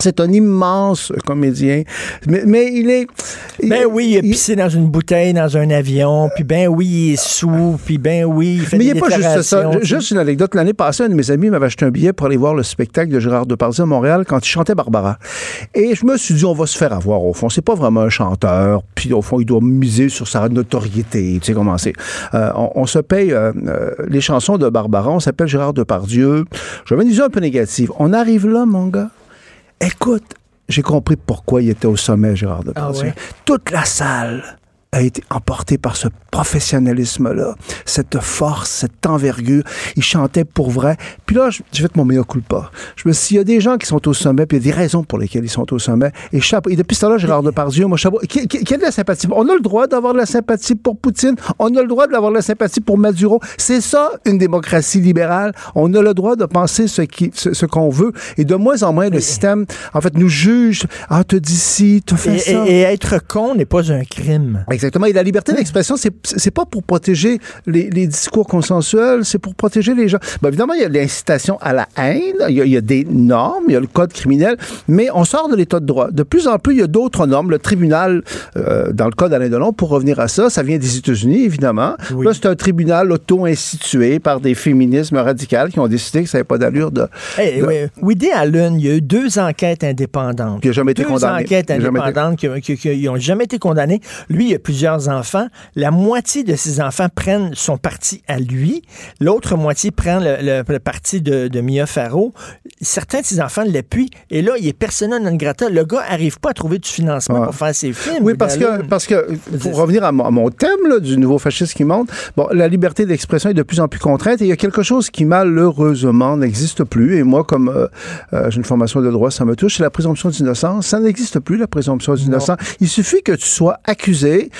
c'est un immense comédien, mais, mais il est... Ben oui, il a il- pissé dans une bouteille, dans un avion, puis ben oui, il est sous, puis ben oui, il fait Mais il a pas juste ça. Juste une anecdote. L'année passée, un de mes amis m'avait acheté un billet pour aller voir le spectacle de Gérard Depardieu à Montréal quand il chantait Barbara. Et je me suis dit, on va se faire avoir au fond. C'est pas vraiment un chanteur. Puis au fond, il doit miser sur sa notoriété. Tu sais comment c'est. Euh, on, on se paye euh, euh, les chansons de Barbara. On s'appelle Gérard Depardieu. J'avais une vision un peu négative. On arrive là, mon gars. Écoute, j'ai compris pourquoi il était au sommet, Gérard Depardieu. Ah ouais? Toute la salle a été emportée par ce professionnalisme-là, cette force, cette envergure. Il chantait pour vrai. Puis là, je- j'ai fait mon meilleur culpa. Je me suis il y a des gens qui sont au sommet, puis il y a des raisons pour lesquelles ils sont au sommet. Et, chapeau, et depuis ce temps-là, Gérard Depardieu, moi, chapeau, qui, qui, qui a de la sympathie? On a le droit d'avoir de la sympathie pour Poutine. On a le droit d'avoir de la sympathie pour Maduro. C'est ça, une démocratie libérale. On a le droit de penser ce qui, ce, ce qu'on veut. Et de moins en moins, le système, en fait, nous juge. Ah, te dis ci, te fais Et, ça. et- et être con n'est pas un crime. Exactement. Et la liberté d'expression, c'est c'est pas pour protéger les, les discours consensuels, c'est pour protéger les gens. Ben, évidemment, il y a l'incitation à la haine, il y, a, il y a des normes, il y a le code criminel, mais on sort de l'état de droit. De plus en plus, il y a d'autres normes. Le tribunal, euh, dans le cas d'Alain Delon, pour revenir à ça, ça vient des États-Unis, évidemment. Oui. Là, c'est un tribunal auto-institué par des féminismes radicales qui ont décidé que ça n'avait pas d'allure de... Hey, de- oui, Woody Allen, il y a eu deux enquêtes indépendantes. Qui a jamais été deux condamné. enquêtes indépendantes qui, qui- qui- qui ont jamais été condamnées. Lui, il y a plusieurs plusieurs enfants. La moitié de ses enfants prennent son parti à lui. L'autre moitié prend le, le- le parti de, de Mia Farrow. Certains de ses enfants l'appuient. Et là, il est persona non grata. Le gars arrive pas à trouver du financement pour faire ses films. Oui, parce que, parce que pour revenir à mon, à mon thème là, du nouveau fascisme qui monte, bon, la liberté d'expression est de plus en plus contrainte et il y a quelque chose qui malheureusement n'existe plus. Et moi, comme euh, euh, j'ai une formation de droit, ça me touche, c'est la présomption d'innocence. Ça n'existe plus, la présomption d'innocence. Il suffit que tu sois accusé,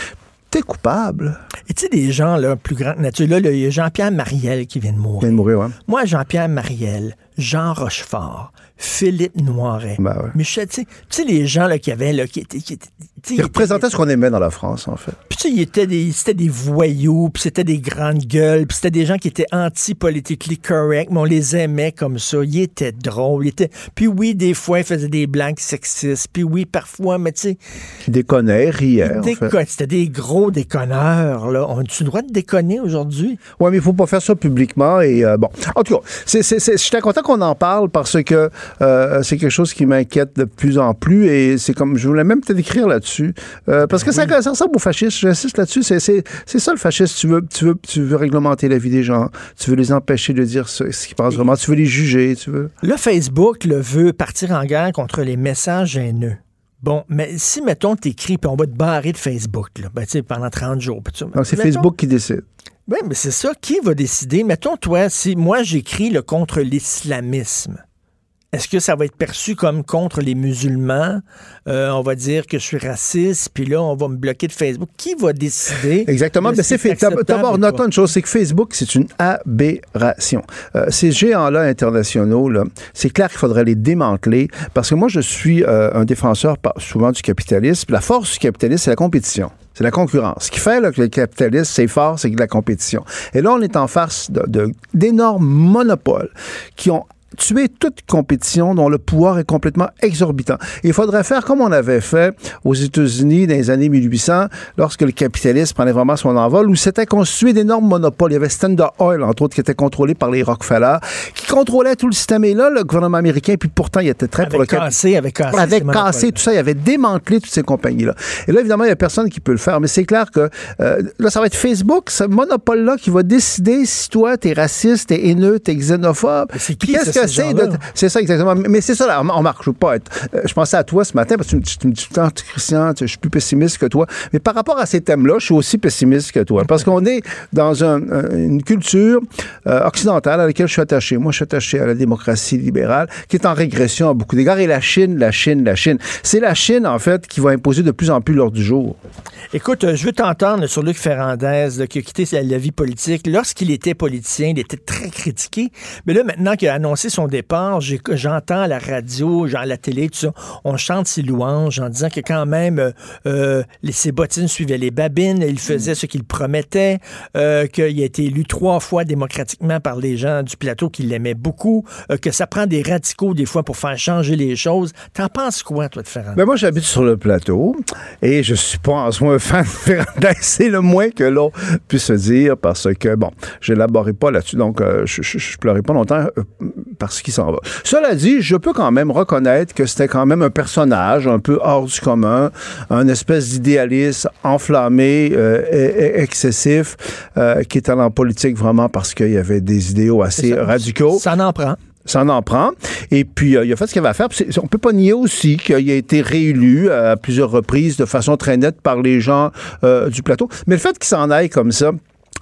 t'es coupable. Et tu sais, des gens là, plus grands que nature. Là, il y a Jean-Pierre Mariel qui vient de mourir. vient de mourir, ouais. Moi, Jean-Pierre Mariel, Jean Rochefort, Philippe Noiret, Ben ouais. Michel, tu sais- les gens là, qui avaient, là, qui étaient. Qui, étaient- ce qu'on aimait dans la France, en fait. Puis tu sais, ils étaient des- c'était des voyous, puis c'était des grandes gueules, puis c'était des gens qui étaient anti-politically correct, mais on les aimait comme ça. Ils étaient drôles. Ils étaient... Puis oui, des fois, ils faisaient des blagues sexistes. Puis oui, parfois, mais tu sais, Qui déconnait, riait, en fait. c'était des gros déconneurs. Là. On a-tu le droit de déconner aujourd'hui? Oui, mais il faut pas faire ça publiquement. Et euh, bon, en tout cas, c'est- j'étais content qu'on en parle parce que euh, c'est quelque chose qui m'inquiète de plus en plus. Et c'est comme, je voulais même peut-être écrire là-dessus. Euh, parce que ça, ça ressemble au fascisme. J'insiste là-dessus. C'est, c'est, c'est ça le fascisme. Tu veux, tu, veux, tu veux réglementer la vie des gens. Tu veux les empêcher de dire ce, ce qu'ils pensent vraiment. Tu veux les juger. Tu veux. Là, Facebook le veut partir en guerre contre les messages haineux. Bon, mais si, mettons, t'écris, puis on va te barrer de Facebook, là, ben, pendant 30 jours. tu- Donc, c'est Facebook qui décide. Oui, mais c'est ça. Qui va décider? Mettons, toi, si moi j'écris le contre l'islamisme, est-ce que ça va être perçu comme contre les musulmans? Euh, on va dire que je suis raciste, puis là, on va me bloquer de Facebook. Qui va décider? Exactement. Mais ce c'est. D'abord, notons une chose, c'est que Facebook, c'est une aberration. Euh, ces géants-là internationaux, là, c'est clair qu'il faudrait les démanteler parce que moi, je suis euh, un défenseur souvent du capitalisme. La force du capitalisme, c'est la compétition. C'est la concurrence. Ce qui fait là, que le capitalisme, c'est fort, c'est que la compétition. Et là, on est en face de- de- d'énormes monopoles qui ont tué toute compétition dont le pouvoir est complètement exorbitant. Il faudrait faire comme on avait fait aux États-Unis dans les années 1800, lorsque le capitalisme prenait vraiment son envol, où s'était constitué d'énormes monopoles. Il y avait Standard Oil, entre autres, qui était contrôlé par les Rockefeller, qui contrôlait tout le système. Et là, le gouvernement américain, puis pourtant, il était très pour le cassé, avec cassé. avec ces cassé tout ça, il avait démantelé toutes ces compagnies-là. Et là, évidemment, il n'y a personne qui peut le faire, mais c'est clair que euh, là, ça va être Facebook, ce monopole-là, qui va décider si toi, t'es raciste, t'es haineux, t'es xénophobe. C'est qui, Qu'est-ce ça, c'est gens-là? de. C'est ça, exactement. Mais c'est ça, là, on veux pas être. euh, je pensais à toi ce matin, parce que tu me dis, tout le temps, Christian, je suis plus pessimiste que toi. Mais par rapport à ces thèmes-là, je suis aussi pessimiste que toi. Parce qu'on est dans un- un- une culture euh, occidentale à laquelle je suis attaché. Moi, je suis attaché à la démocratie libérale, qui est en régression à beaucoup d'égards. Et la Chine, la Chine, la Chine. C'est la Chine, en fait, qui va imposer de plus en plus l'ordre du jour. Écoute, euh, je veux t'entendre sur Luc Ferrandez, là, qui a quitté sa- la vie politique. Lorsqu'il était politicien, il était très critiqué. Mais là, maintenant qu'il a annoncé son départ, j'entends à la radio, genre à la télé, tout ça, on chante ses louanges en disant que quand même, euh, euh, les, ses bottines suivaient les babines, il faisait ce qu'il promettait, euh, qu'il a été élu trois fois démocratiquement par les gens du plateau qui l'aimaient beaucoup, euh, que ça prend des radicaux des fois pour faire changer les choses. T'en penses quoi, toi, de Ferrandez? Ben moi, j'habite sur le plateau et je suis pas en soi un fan de Ferrandez. C'est le moins que l'on puisse se dire parce que, bon, j'élaborerai pas là-dessus. Donc, je, je, je pleurerai pas longtemps parce qu'il s'en va. Cela dit, je peux quand même reconnaître que c'était quand même un personnage un peu hors du commun, un espèce d'idéaliste enflammé, euh, et- et excessif, euh, qui était en politique vraiment parce qu'il y avait des idéaux assez Ça- radicaux. Ça en prend. Ça en prend. Et puis, euh, il a fait ce qu'il avait à faire. On peut pas nier aussi qu'il a été réélu euh, à plusieurs reprises de façon très nette par les gens du plateau. Mais le fait qu'il s'en aille comme ça,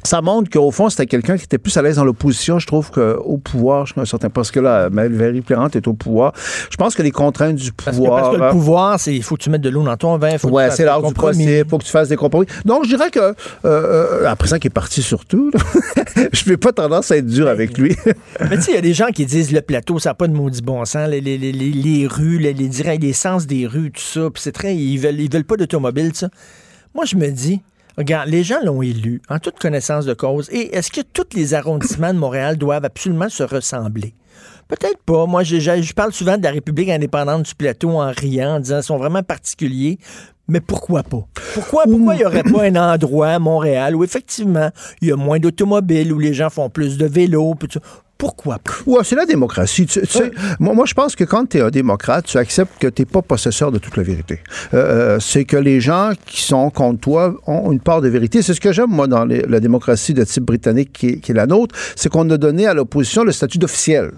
ça montre qu'au fond, c'était quelqu'un qui était plus à l'aise dans l'opposition, je trouve, qu'au pouvoir. Je suis un certain parce que là, Valérie Plérante est au pouvoir. Je pense que les contraintes du Parce que, pouvoir. parce que le pouvoir, c'est il faut que tu mettes de l'eau dans ton vin. Faut que Ouais, c'est l'art du compromis. possible. Faut que tu fasses des compromis. Donc, je dirais que, euh, euh, après ça, qui est parti surtout, je n'ai pas tendance à être dur avec lui. Mais tu sais, il y a des gens qui disent le plateau, ça n'a pas de maudit bon sens. Les, les, les, les- rues, les, les, les sens des rues, tout ça. Puis c'est très. Ils veulent, ils veulent pas d'automobile, ça. Moi, je me dis. Regarde, les gens l'ont élu en toute connaissance de cause. Et est-ce que tous les arrondissements de Montréal doivent absolument se ressembler? Peut-être pas. Moi, je, parle souvent de la République indépendante du plateau en riant, en disant qu'ils sont vraiment particuliers. Mais pourquoi pas? Pourquoi pourquoi il n'y aurait pas un endroit à Montréal où effectivement il y a moins d'automobiles, où les gens font plus de vélo? Pourquoi pas? Ouais, c'est la démocratie. Tu, tu sais, moi, moi, je pense que quand tu es un démocrate, tu acceptes que tu n'es pas possesseur de toute la vérité. Euh, euh, c'est que les gens qui sont contre toi ont une part de vérité. C'est ce que j'aime, moi, dans les- la démocratie de type britannique qui est, qui est la nôtre, c'est qu'on a donné à l'opposition le statut d'officiel.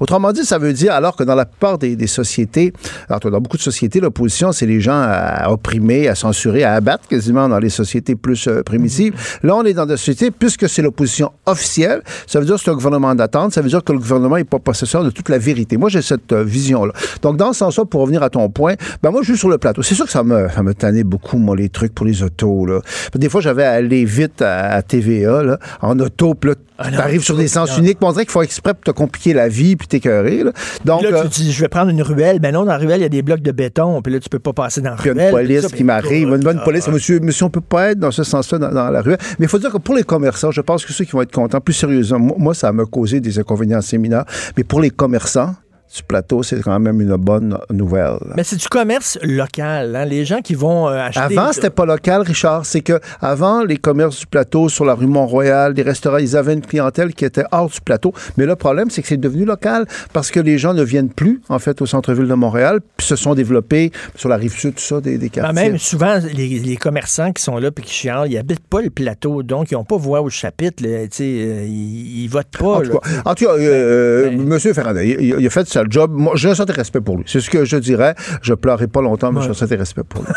Autrement dit, ça veut dire, alors que dans la plupart des, des sociétés, alors dans beaucoup de sociétés, l'opposition, c'est les gens à opprimer, à censurer, à abattre quasiment dans les sociétés plus euh, primitives. Là, on est dans des sociétés, puisque c'est l'opposition officielle, ça veut dire que c'est un gouvernement d'attente, ça veut dire que le gouvernement n'est pas possesseur de toute la vérité. Moi, j'ai cette euh, vision-là. Donc, dans ce sens-là, pour revenir à ton point, ben moi, je suis sur le plateau. C'est sûr que ça me, ça me tannait beaucoup, moi, les trucs pour les autos. Là. Des fois, j'avais à aller vite à, à TVA, là, en auto, puis là, Ah t'arrives sur des sens uniques. On dirait qu'il faut exprès pour te compliquer la vie puis t'écœurer. Là. Donc, là, euh, tu dis, je vais prendre une ruelle. Ben non, dans la ruelle, il y a des blocs de béton. Puis là, tu peux pas passer dans la puis il y a ruelle. une police ça, qui m'arrive, une bonne police. ah. Monsieur, monsieur, on peut pas être dans ce sens-là dans, dans la rue. Mais il faut dire que pour les commerçants, je pense que ceux qui vont être contents, plus sérieusement, moi, moi, ça m'a causé des inconvénients séminaires. Mais pour les commerçants du plateau, c'est quand même une bonne nouvelle. Mais c'est du commerce local. hein. Les gens qui vont euh, acheter. Avant, c'était pas local, Richard. C'est que avant, les commerces du plateau sur la rue Mont-Royal, les restaurants, ils avaient une clientèle qui était hors du plateau. Mais le problème, c'est que c'est devenu local parce que les gens ne viennent plus, en fait, au centre-ville de Montréal, puis se sont développés sur la rive sud, tout ça, des, des Ben, quartiers. même souvent, les, les commerçants qui sont là puis qui chialent, ils habitent pas le plateau, donc ils n'ont pas voix au chapitre. là, euh, ils, ils votent pas. En tout cas, en tout cas, euh, Ben- Monsieur Ferrandez, il, il a fait sa job. Moi, j'ai un certain respect pour lui. C'est ce que je dirais. Je pleurerai pas longtemps, mais j'ai un certain respect pour lui.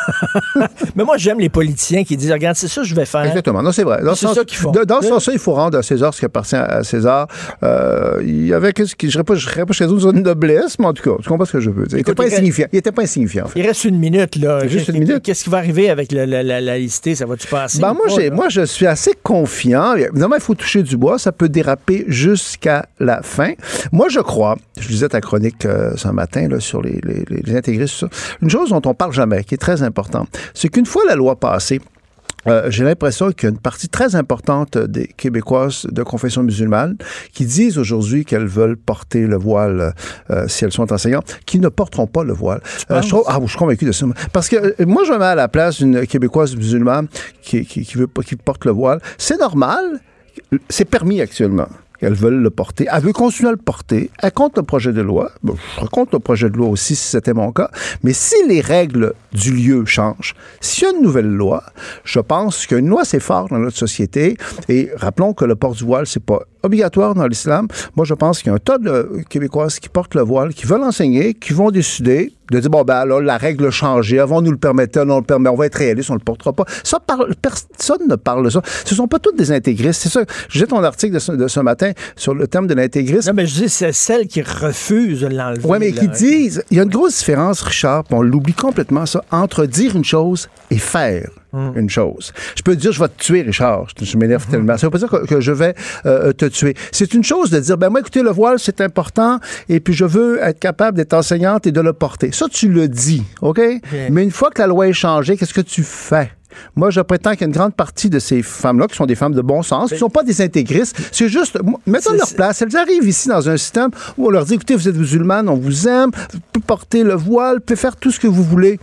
Mais moi, j'aime les politiciens qui disent Regarde, c'est ça que je vais faire. Exactement. Non, c'est vrai. Dans C'est ce ça sens- qu'ils font. Dans ce Ouais. sens-là, il faut rendre à César ce qui appartient à César. Euh, il y avait, qu'est-ce qui- je ne dirais pas, pas chez nous une noblesse, mais en tout cas, tu comprends ce que je veux dire. Il n'était pas insignifiant. Il était pas insignifiant, en fait. Il reste une minute, là. Juste une minute. Qu'est-ce qui va arriver avec la, la, la listée? Ça va-tu passer? Ben, moi, pas, moi, je suis assez confiant. Évidemment, il faut toucher du bois. Ça peut déraper jusqu'à la fin. Moi, je crois, je lisais ta chronique euh, ce matin là, sur les, les, les- les intégristes, ça. une chose dont on parle jamais, qui est très importante, c'est qu'une fois la loi passée, euh, j'ai l'impression qu'il y a une partie très importante des Québécoises de confession musulmane qui disent aujourd'hui qu'elles veulent porter le voile euh, si elles sont enseignantes, qui ne porteront pas le voile. Euh, je trouve, ah, je suis convaincu de ça. Parce que moi, je me mets à la place d'une Québécoise musulmane qui, qui, qui veut qui porte le voile. C'est normal. C'est permis actuellement. Elles veulent le porter. Elle veut continuer à le porter. Elle compte le projet de loi. Bon, je contre le projet de loi aussi si c'était mon cas. Mais si les règles du lieu changent, s'il y a une nouvelle loi, je pense qu'une loi, c'est fort dans notre société. Et rappelons que le port du voile, c'est pas obligatoire dans l'islam. Moi, je pense qu'il y a un tas de Québécoises qui portent le voile, qui veulent enseigner, qui vont décider de dire, bon, ben là, la règle a changé. Avant, on nous le permettait, on le permet. On va être réaliste, on le portera pas. Ça, parle, personne ne parle de ça. Ce sont pas toutes des intégristes. C'est ça. J'ai ton article de ce, de ce matin sur le thème de l'intégrisme. Non, mais je dis, c'est celles qui refusent de l'enlever. Oui, mais là. qui disent, il y a une grosse différence, Richard, on l'oublie complètement, ça, entre dire une chose et faire une chose. Je peux te dire, je vais te tuer, Richard. Je, je m'énerve tellement. Ça veut pas dire que, que je vais euh, te tuer. C'est une chose de dire, ben moi, écoutez, le voile, c'est important, et puis je veux être capable d'être enseignante et de le porter. Ça, tu le dis, OK? Mais une fois que la loi est changée, qu'est-ce que tu fais? Moi, je prétends qu'il y a une grande partie de ces femmes-là qui sont des femmes de bon sens, qui ne sont pas des intégristes. C'est juste, mettons leur place. Elles arrivent ici dans un système où on leur dit, écoutez, vous êtes musulmane, on vous aime, vous pouvez porter le voile, vous pouvez faire tout ce que vous voulez.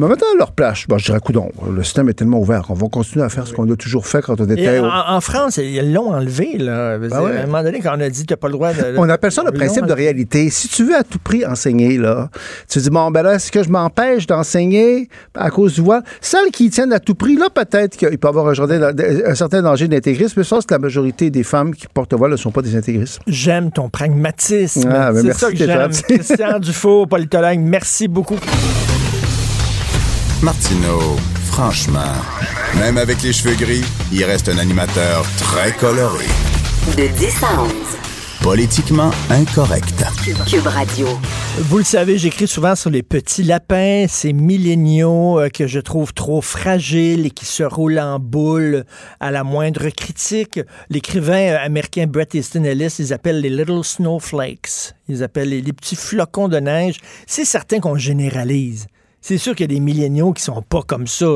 Mais maintenant, à leur place, bon, je dirais, coudon, le système est tellement ouvert qu'on va continuer à faire ce qu'on a toujours fait quand on était... en, en France, ils l'ont enlevé. Là. Je Ben dire, ouais. À un moment donné, quand on a dit tu n'as pas le droit de. On appelle ça le principe de réalité. Si tu veux à tout prix enseigner, là, tu dis, bon, ben là, est-ce que je m'empêche d'enseigner à cause du voile? Celles qui tiennent à tout prix, là, peut-être qu'il peut y avoir un, jardin- un certain danger d'intégrisme, mais ça, c'est que la majorité des femmes qui portent le voile ne sont pas des intégristes. J'aime ton pragmatisme. Ah, ben c'est merci, ça que j'aime. Christian politologue, merci beaucoup. Martineau, franchement, même avec les cheveux gris, il reste un animateur très coloré. De 10 à 11. Politiquement incorrect. Cube Radio. Vous le savez, j'écris souvent sur les petits lapins, ces milléniaux euh, que je trouve trop fragiles et qui se roulent en boule à la moindre critique. L'écrivain euh, américain Bret Easton Ellis, ils appellent les Little Snowflakes. Ils appellent les, les petits flocons de neige. C'est certain qu'on généralise. C'est sûr qu'il y a des milléniaux qui sont pas comme ça.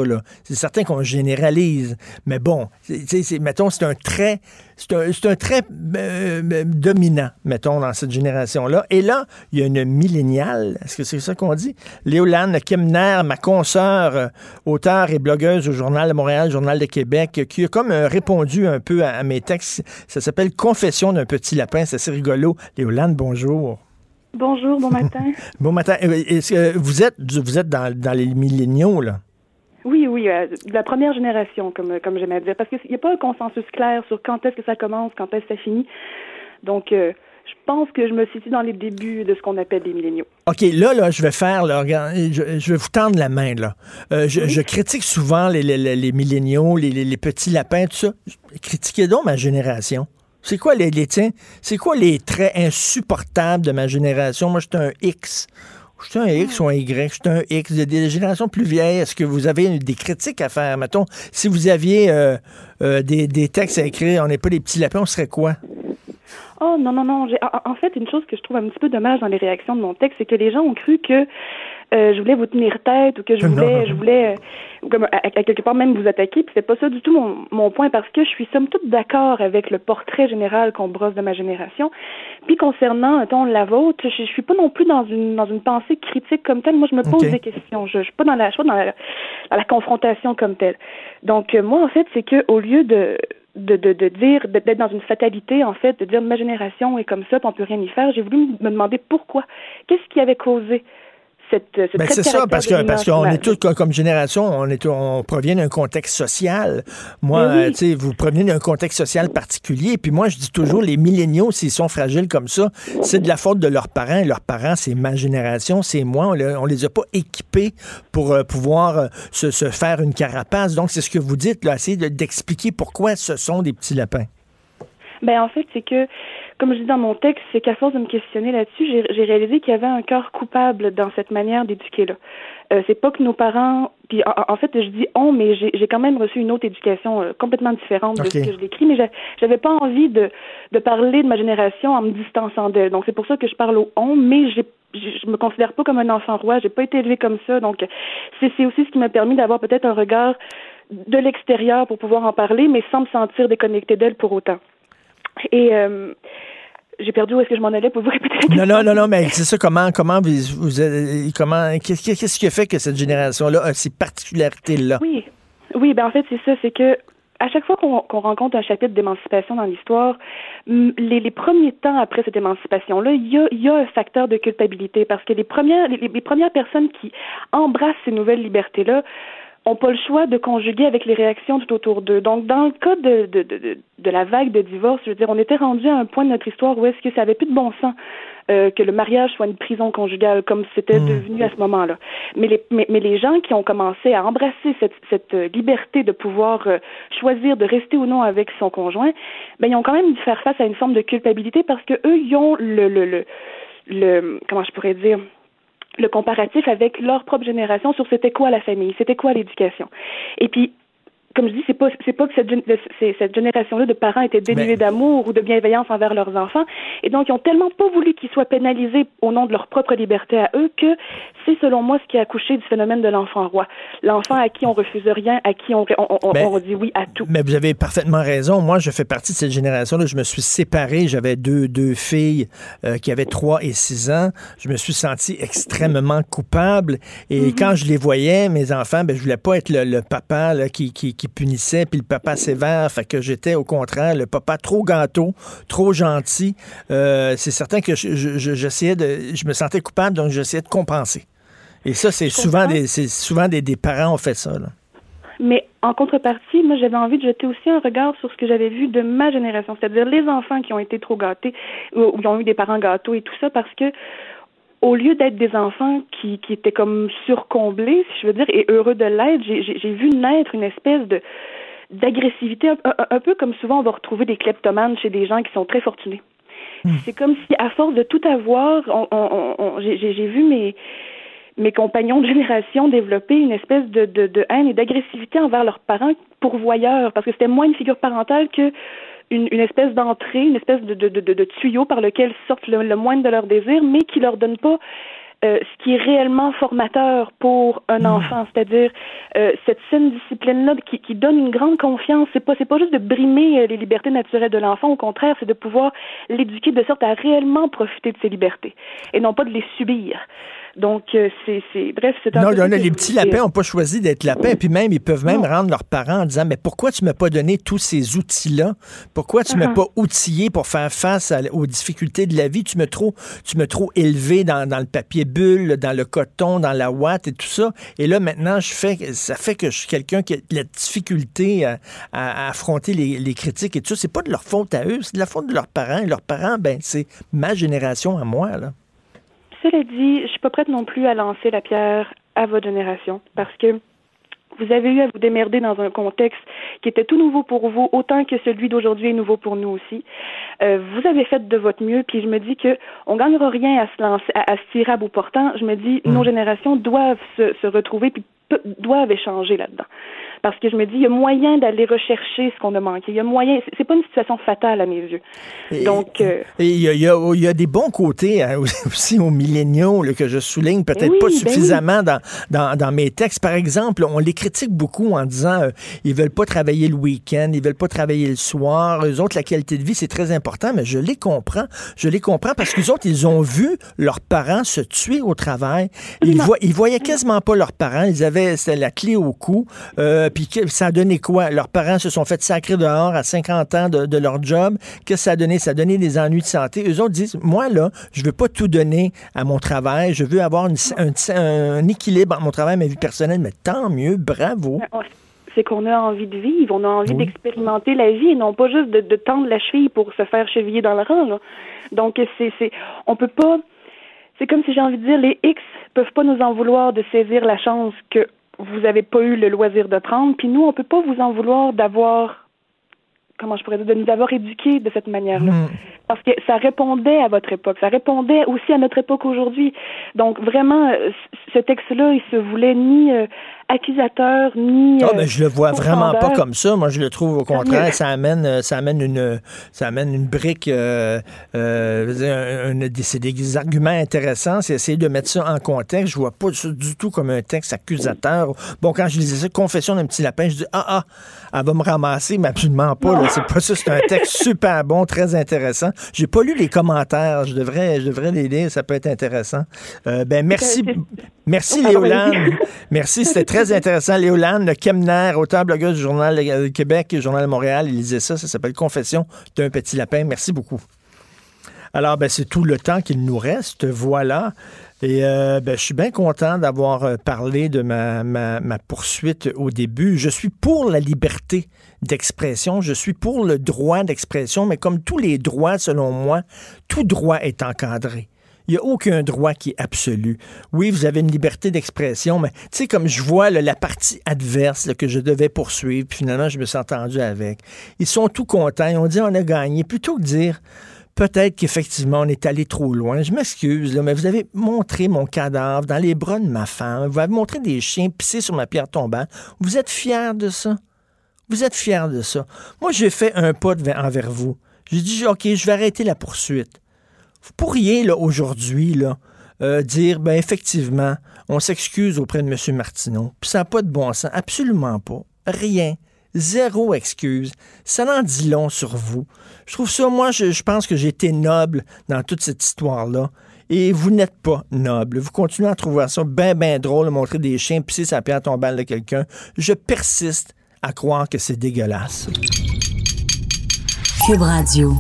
C'est certain qu'on généralise. Mais bon, c'est, mettons, c'est un trait, c'est un, trait euh, euh, dominant, mettons, dans cette génération-là. Et là, il y a une milléniale, est-ce que c'est ça qu'on dit? Léolane Kemner, ma consoeur, euh, auteure et blogueuse au Journal de Montréal, Journal de Québec, qui a comme répondu un peu à, mes textes. Ça s'appelle Confession d'un petit lapin. C'est assez rigolo. Léolane, bonjour. Bonjour, bon matin. bon matin. Euh, est-ce que vous êtes, vous êtes dans, les milléniaux, là? Oui, oui, euh, la première génération, comme, comme j'aime à dire, parce qu'il n'y a pas un consensus clair sur quand est-ce que ça commence, quand est-ce que ça finit. Donc, euh, je pense que je me situe dans les débuts de ce qu'on appelle les milléniaux. OK, là, là, je vais faire, là, je, vais vous tendre la main, là. je, critique souvent les, les, les milléniaux, les, les, petits lapins, tout ça. Critiquez donc ma génération. C'est quoi les, les tiens? C'est quoi les traits insupportables de ma génération? Moi, j'étais un X. J'étais un X ou un Y, j'étais un X. Des générations plus vieilles. Est-ce que vous avez des critiques à faire? Mettons, si vous aviez euh, euh, des, des, textes à écrire, on n'est pas des petits lapins, on serait quoi? Oh non, non, non. En fait, une chose que je trouve un petit peu dommage dans les réactions de mon texte, c'est que les gens ont cru que je voulais vous tenir tête ou que je voulais, je voulais euh, comme à, quelque part même vous attaquer. Puis c'est pas ça du tout mon, mon point parce que je suis somme toute d'accord avec le portrait général qu'on brosse de ma génération. Puis concernant, mettons, la vôtre, je, je suis pas non plus dans une dans une pensée critique comme telle. Moi, je me pose des questions. Je, je suis pas dans la, je suis dans la, la confrontation comme telle. Donc euh, moi, en fait, c'est que au lieu de de, de, de dire, d'être dans une fatalité, en fait, de dire ma génération est comme ça, puis on peut rien y faire. J'ai voulu me demander pourquoi. Qu'est-ce qui avait causé ben, c'est ça, parce que parce qu'on est tous comme génération, on est on provient d'un contexte social. Moi, tu sais, vous provenez d'un contexte social particulier. Puis moi, je dis toujours, les milléniaux, s'ils sont fragiles comme ça, c'est de la faute de leurs parents. Et leurs parents, c'est ma génération, c'est moi. On, les a pas équipés pour euh, pouvoir euh, se, se, faire une carapace. Donc, c'est ce que vous dites, là, essayer d'expliquer pourquoi ce sont des petits lapins. Ben en fait, c'est que comme je dis dans mon texte, c'est qu'à force de me questionner là-dessus, j'ai réalisé qu'il y avait un cœur coupable dans cette manière d'éduquer là. Euh, c'est pas que nos parents, puis en, fait, je dis on, mais j'ai quand même reçu une autre éducation euh, complètement différente de ce que je décris, mais j'avais pas envie de, de parler de ma génération en me distançant d'elle. Donc c'est pour ça que je parle au on, mais j'ai je me considère pas comme un enfant roi, j'ai pas été élevée comme ça, donc c'est aussi ce qui m'a permis d'avoir peut-être un regard de l'extérieur pour pouvoir en parler, mais sans me sentir déconnectée d'elle pour autant. Et euh, j'ai perdu où est-ce que je m'en allais pour vous répéter la Non, non, non, non, mais c'est ça, comment, comment vous, vous comment, qu'est-ce qui fait que cette génération-là a ces particularités-là? Oui, oui, ben en fait, c'est ça, c'est que à chaque fois qu'on rencontre un chapitre d'émancipation dans l'histoire, les, les, premiers temps après cette émancipation-là, il y a, y a, un facteur de culpabilité parce que les premières, les, les premières personnes qui embrassent ces nouvelles libertés-là ont pas le choix de conjuguer avec les réactions tout autour d'eux. Donc, dans le cas de, de, de, de, la vague de divorce, je veux dire, on était rendu à un point de notre histoire où est-ce que ça avait plus de bon sens euh, que le mariage soit une prison conjugale, comme c'était hmm. devenu à ce moment-là. Mais les, mais, mais, les gens qui ont commencé à embrasser cette, cette liberté de pouvoir euh, choisir de rester ou non avec son conjoint, ben, ils ont quand même dû faire face à une forme de culpabilité parce que eux, ils ont le, le, le, le comment je pourrais dire, le comparatif avec leur propre génération sur c'était quoi la famille, c'était quoi l'éducation. Et puis, comme je dis, c'est pas c'est pas que cette, cette génération-là de parents étaient dénués d'amour ou de bienveillance envers leurs enfants, et donc ils ont tellement pas voulu qu'ils soient pénalisés au nom de leur propre liberté à eux que c'est selon moi ce qui a accouché du phénomène de l'enfant roi, l'enfant à qui on refuse rien, à qui on, on, on, dit oui à tout. Mais vous avez parfaitement raison. Moi, je fais partie de cette génération-là. Je me suis séparé. J'avais deux deux filles euh, qui avaient trois et six ans. Je me suis senti extrêmement coupable, et mm-hmm. quand je les voyais, mes enfants, ben je voulais pas être le, papa là, qui, qui qui punissait, puis le papa sévère. Fait que j'étais au contraire le papa trop gâteau, trop gentil. Euh, c'est certain que j'essayais de, je me sentais coupable, donc j'essayais de compenser. Et ça, c'est souvent des, c'est souvent des, parents ont fait ça. Mais en contrepartie, moi, j'avais envie de jeter aussi un regard sur ce que j'avais vu de ma génération, c'est-à-dire les enfants qui ont été trop gâtés ou qui ont eu des parents gâteaux et tout ça, parce que au lieu d'être des enfants qui, qui étaient comme surcomblés, si je veux dire, et heureux de l'être, j'ai vu naître une espèce de d'agressivité, un, peu comme souvent on va retrouver des kleptomanes chez des gens qui sont très fortunés. Hmm. C'est comme si, à force de tout avoir, on, on, j'ai vu mes mes compagnons de génération développer une espèce de, de, de haine et d'agressivité envers leurs parents pourvoyeurs, parce que c'était moins une figure parentale que une, une espèce d'entrée, une espèce de, de, de, de, tuyau par lequel sortent le, le moindre de leurs désirs, mais qui leur donne pas euh, ce qui est réellement formateur pour un hmm. enfant, c'est-à-dire euh, cette saine discipline-là qui, qui, donne une grande confiance. C'est pas c'est pas juste de brimer euh, les libertés naturelles de l'enfant, au contraire, c'est de pouvoir l'éduquer de sorte à réellement profiter de ses libertés et non pas de les subir. Donc, euh, c'est, bref, c'est un Non, non, les petits lapins n'ont pas choisi d'être lapins. Puis même, ils peuvent même rendre leurs parents en disant, mais pourquoi tu ne m'as pas donné tous ces outils-là? Pourquoi tu ne m'as uh-huh. pas outillé pour faire face aux difficultés de la vie? Tu m'as trop, tu trop élevé dans, le papier bulle, dans le coton, dans la ouate et tout ça. Et là, maintenant, je fais, ça fait que je suis quelqu'un qui a la difficulté à, affronter les, critiques et tout ça. C'est pas de leur faute à eux, c'est de la faute de leurs parents. Et leurs parents, ben, c'est ma génération à moi, là. Cela dit, je suis pas prête non plus à lancer la pierre à votre génération parce que vous avez eu à vous démerder dans un contexte qui était tout nouveau pour vous, autant que celui d'aujourd'hui est nouveau pour nous aussi. Euh, vous avez fait de votre mieux, puis je me dis que on gagnera rien à se lancer, à, se tirer à bout portant. Je me dis, nos mm. générations doivent se, se retrouver, puis doivent échanger là-dedans parce que je me dis, il y a moyen d'aller rechercher ce qu'on a manqué. Il y a moyen, c'est pas une situation fatale à mes yeux. Donc, euh, il, y a, il, y a, des bons côtés hein, aussi aux milléniaux que je souligne peut-être pas ben suffisamment dans, dans, dans, mes textes. Par exemple, on les critique beaucoup en disant euh, ils veulent pas travailler le week-end, ils veulent pas travailler le soir. Eux autres, la qualité de vie, c'est très important, mais je les comprends. Je les comprends parce qu'ils autres, ils ont vu leurs parents se tuer au travail. Ils, voient, ils voyaient quasiment pas leurs parents. Ils avaient la clé au cou. Euh, puis ça a donné quoi? Leurs parents se sont fait sacrer dehors à 50 ans de, leur job. Qu'est-ce que ça a donné? Ça a donné des ennuis de santé. Eux autres disent, moi, là, je veux pas tout donner à mon travail. Je veux avoir un, équilibre entre mon travail et ma vie personnelle. Mais tant mieux, bravo c'est qu'on a envie de vivre, on a envie d'expérimenter la vie et non pas juste de, tendre la cheville pour se faire cheviller dans le rang. Donc c'est c'est on peut pas c'est comme si j'ai envie de dire les X peuvent pas nous en vouloir de saisir la chance que vous n'avez pas eu le loisir de prendre. Puis nous, on peut pas vous en vouloir d'avoir, comment je pourrais dire, de nous avoir éduqués de cette manière-là. Hmm. Parce que ça répondait à votre époque, ça répondait aussi à notre époque aujourd'hui. Donc vraiment, euh, ce texte-là, il se voulait ni euh, accusateur ni. Ah, mais je le vois vraiment pas comme ça. Moi, je le trouve au contraire, ça amène, euh, ça amène une, ça amène une brique. Euh, euh, c'est des arguments intéressants. C'est essayer de mettre ça en contexte. Je vois pas ça du tout comme un texte accusateur. Bon, quand je lisais ça, confession d'un petit lapin, je dis ah ah, elle va me ramasser, mais absolument pas. C'est pas ça. C'est un texte super bon, très intéressant. J'ai pas lu les commentaires. Je devrais, je devrais les lire. Ça peut être intéressant. ben merci, merci Léolande. Merci, c'était très intéressant. Léolane Kemner, auteur blogueur du Journal du Québec, Journal de Montréal, il lisait ça. Ça s'appelle Confession d'un petit lapin. Merci beaucoup. Alors, ben, c'est tout le temps qu'il nous reste. Voilà. Et euh, ben, je suis bien content d'avoir euh, parlé de ma, ma, poursuite au début. Je suis pour la liberté d'expression, je suis pour le droit d'expression, mais comme tous les droits, selon moi, tout droit est encadré. Il n'y a aucun droit qui est absolu. Oui, vous avez une liberté d'expression, mais tu sais, comme je vois la partie adverse que je devais poursuivre, puis finalement, je me suis entendu avec. Ils sont tout contents, ils ont dit on a gagné, plutôt que dire peut-être qu'effectivement, on est allé trop loin. Je m'excuse, mais vous avez montré mon cadavre dans les bras de ma femme. Vous avez montré des chiens pissés sur ma pierre tombante. Vous êtes fiers de ça? Vous êtes fiers de ça? Moi, j'ai fait un pas envers vous. J'ai dit, OK, je vais arrêter la poursuite. Vous pourriez, là, aujourd'hui, là, euh, dire, ben effectivement, on s'excuse auprès de M. Martineau. Puis ça n'a pas de bon sens. Absolument pas. Rien. Zéro excuse. Ça n'en dit long sur vous. Je trouve ça, moi, je, pense que j'ai été noble dans toute cette histoire-là. Et vous n'êtes pas noble. Vous continuez à trouver ça bien, bien drôle de montrer des chiens pisser sa pierre tombale de quelqu'un. Je persiste à croire que c'est dégueulasse. Cube Radio.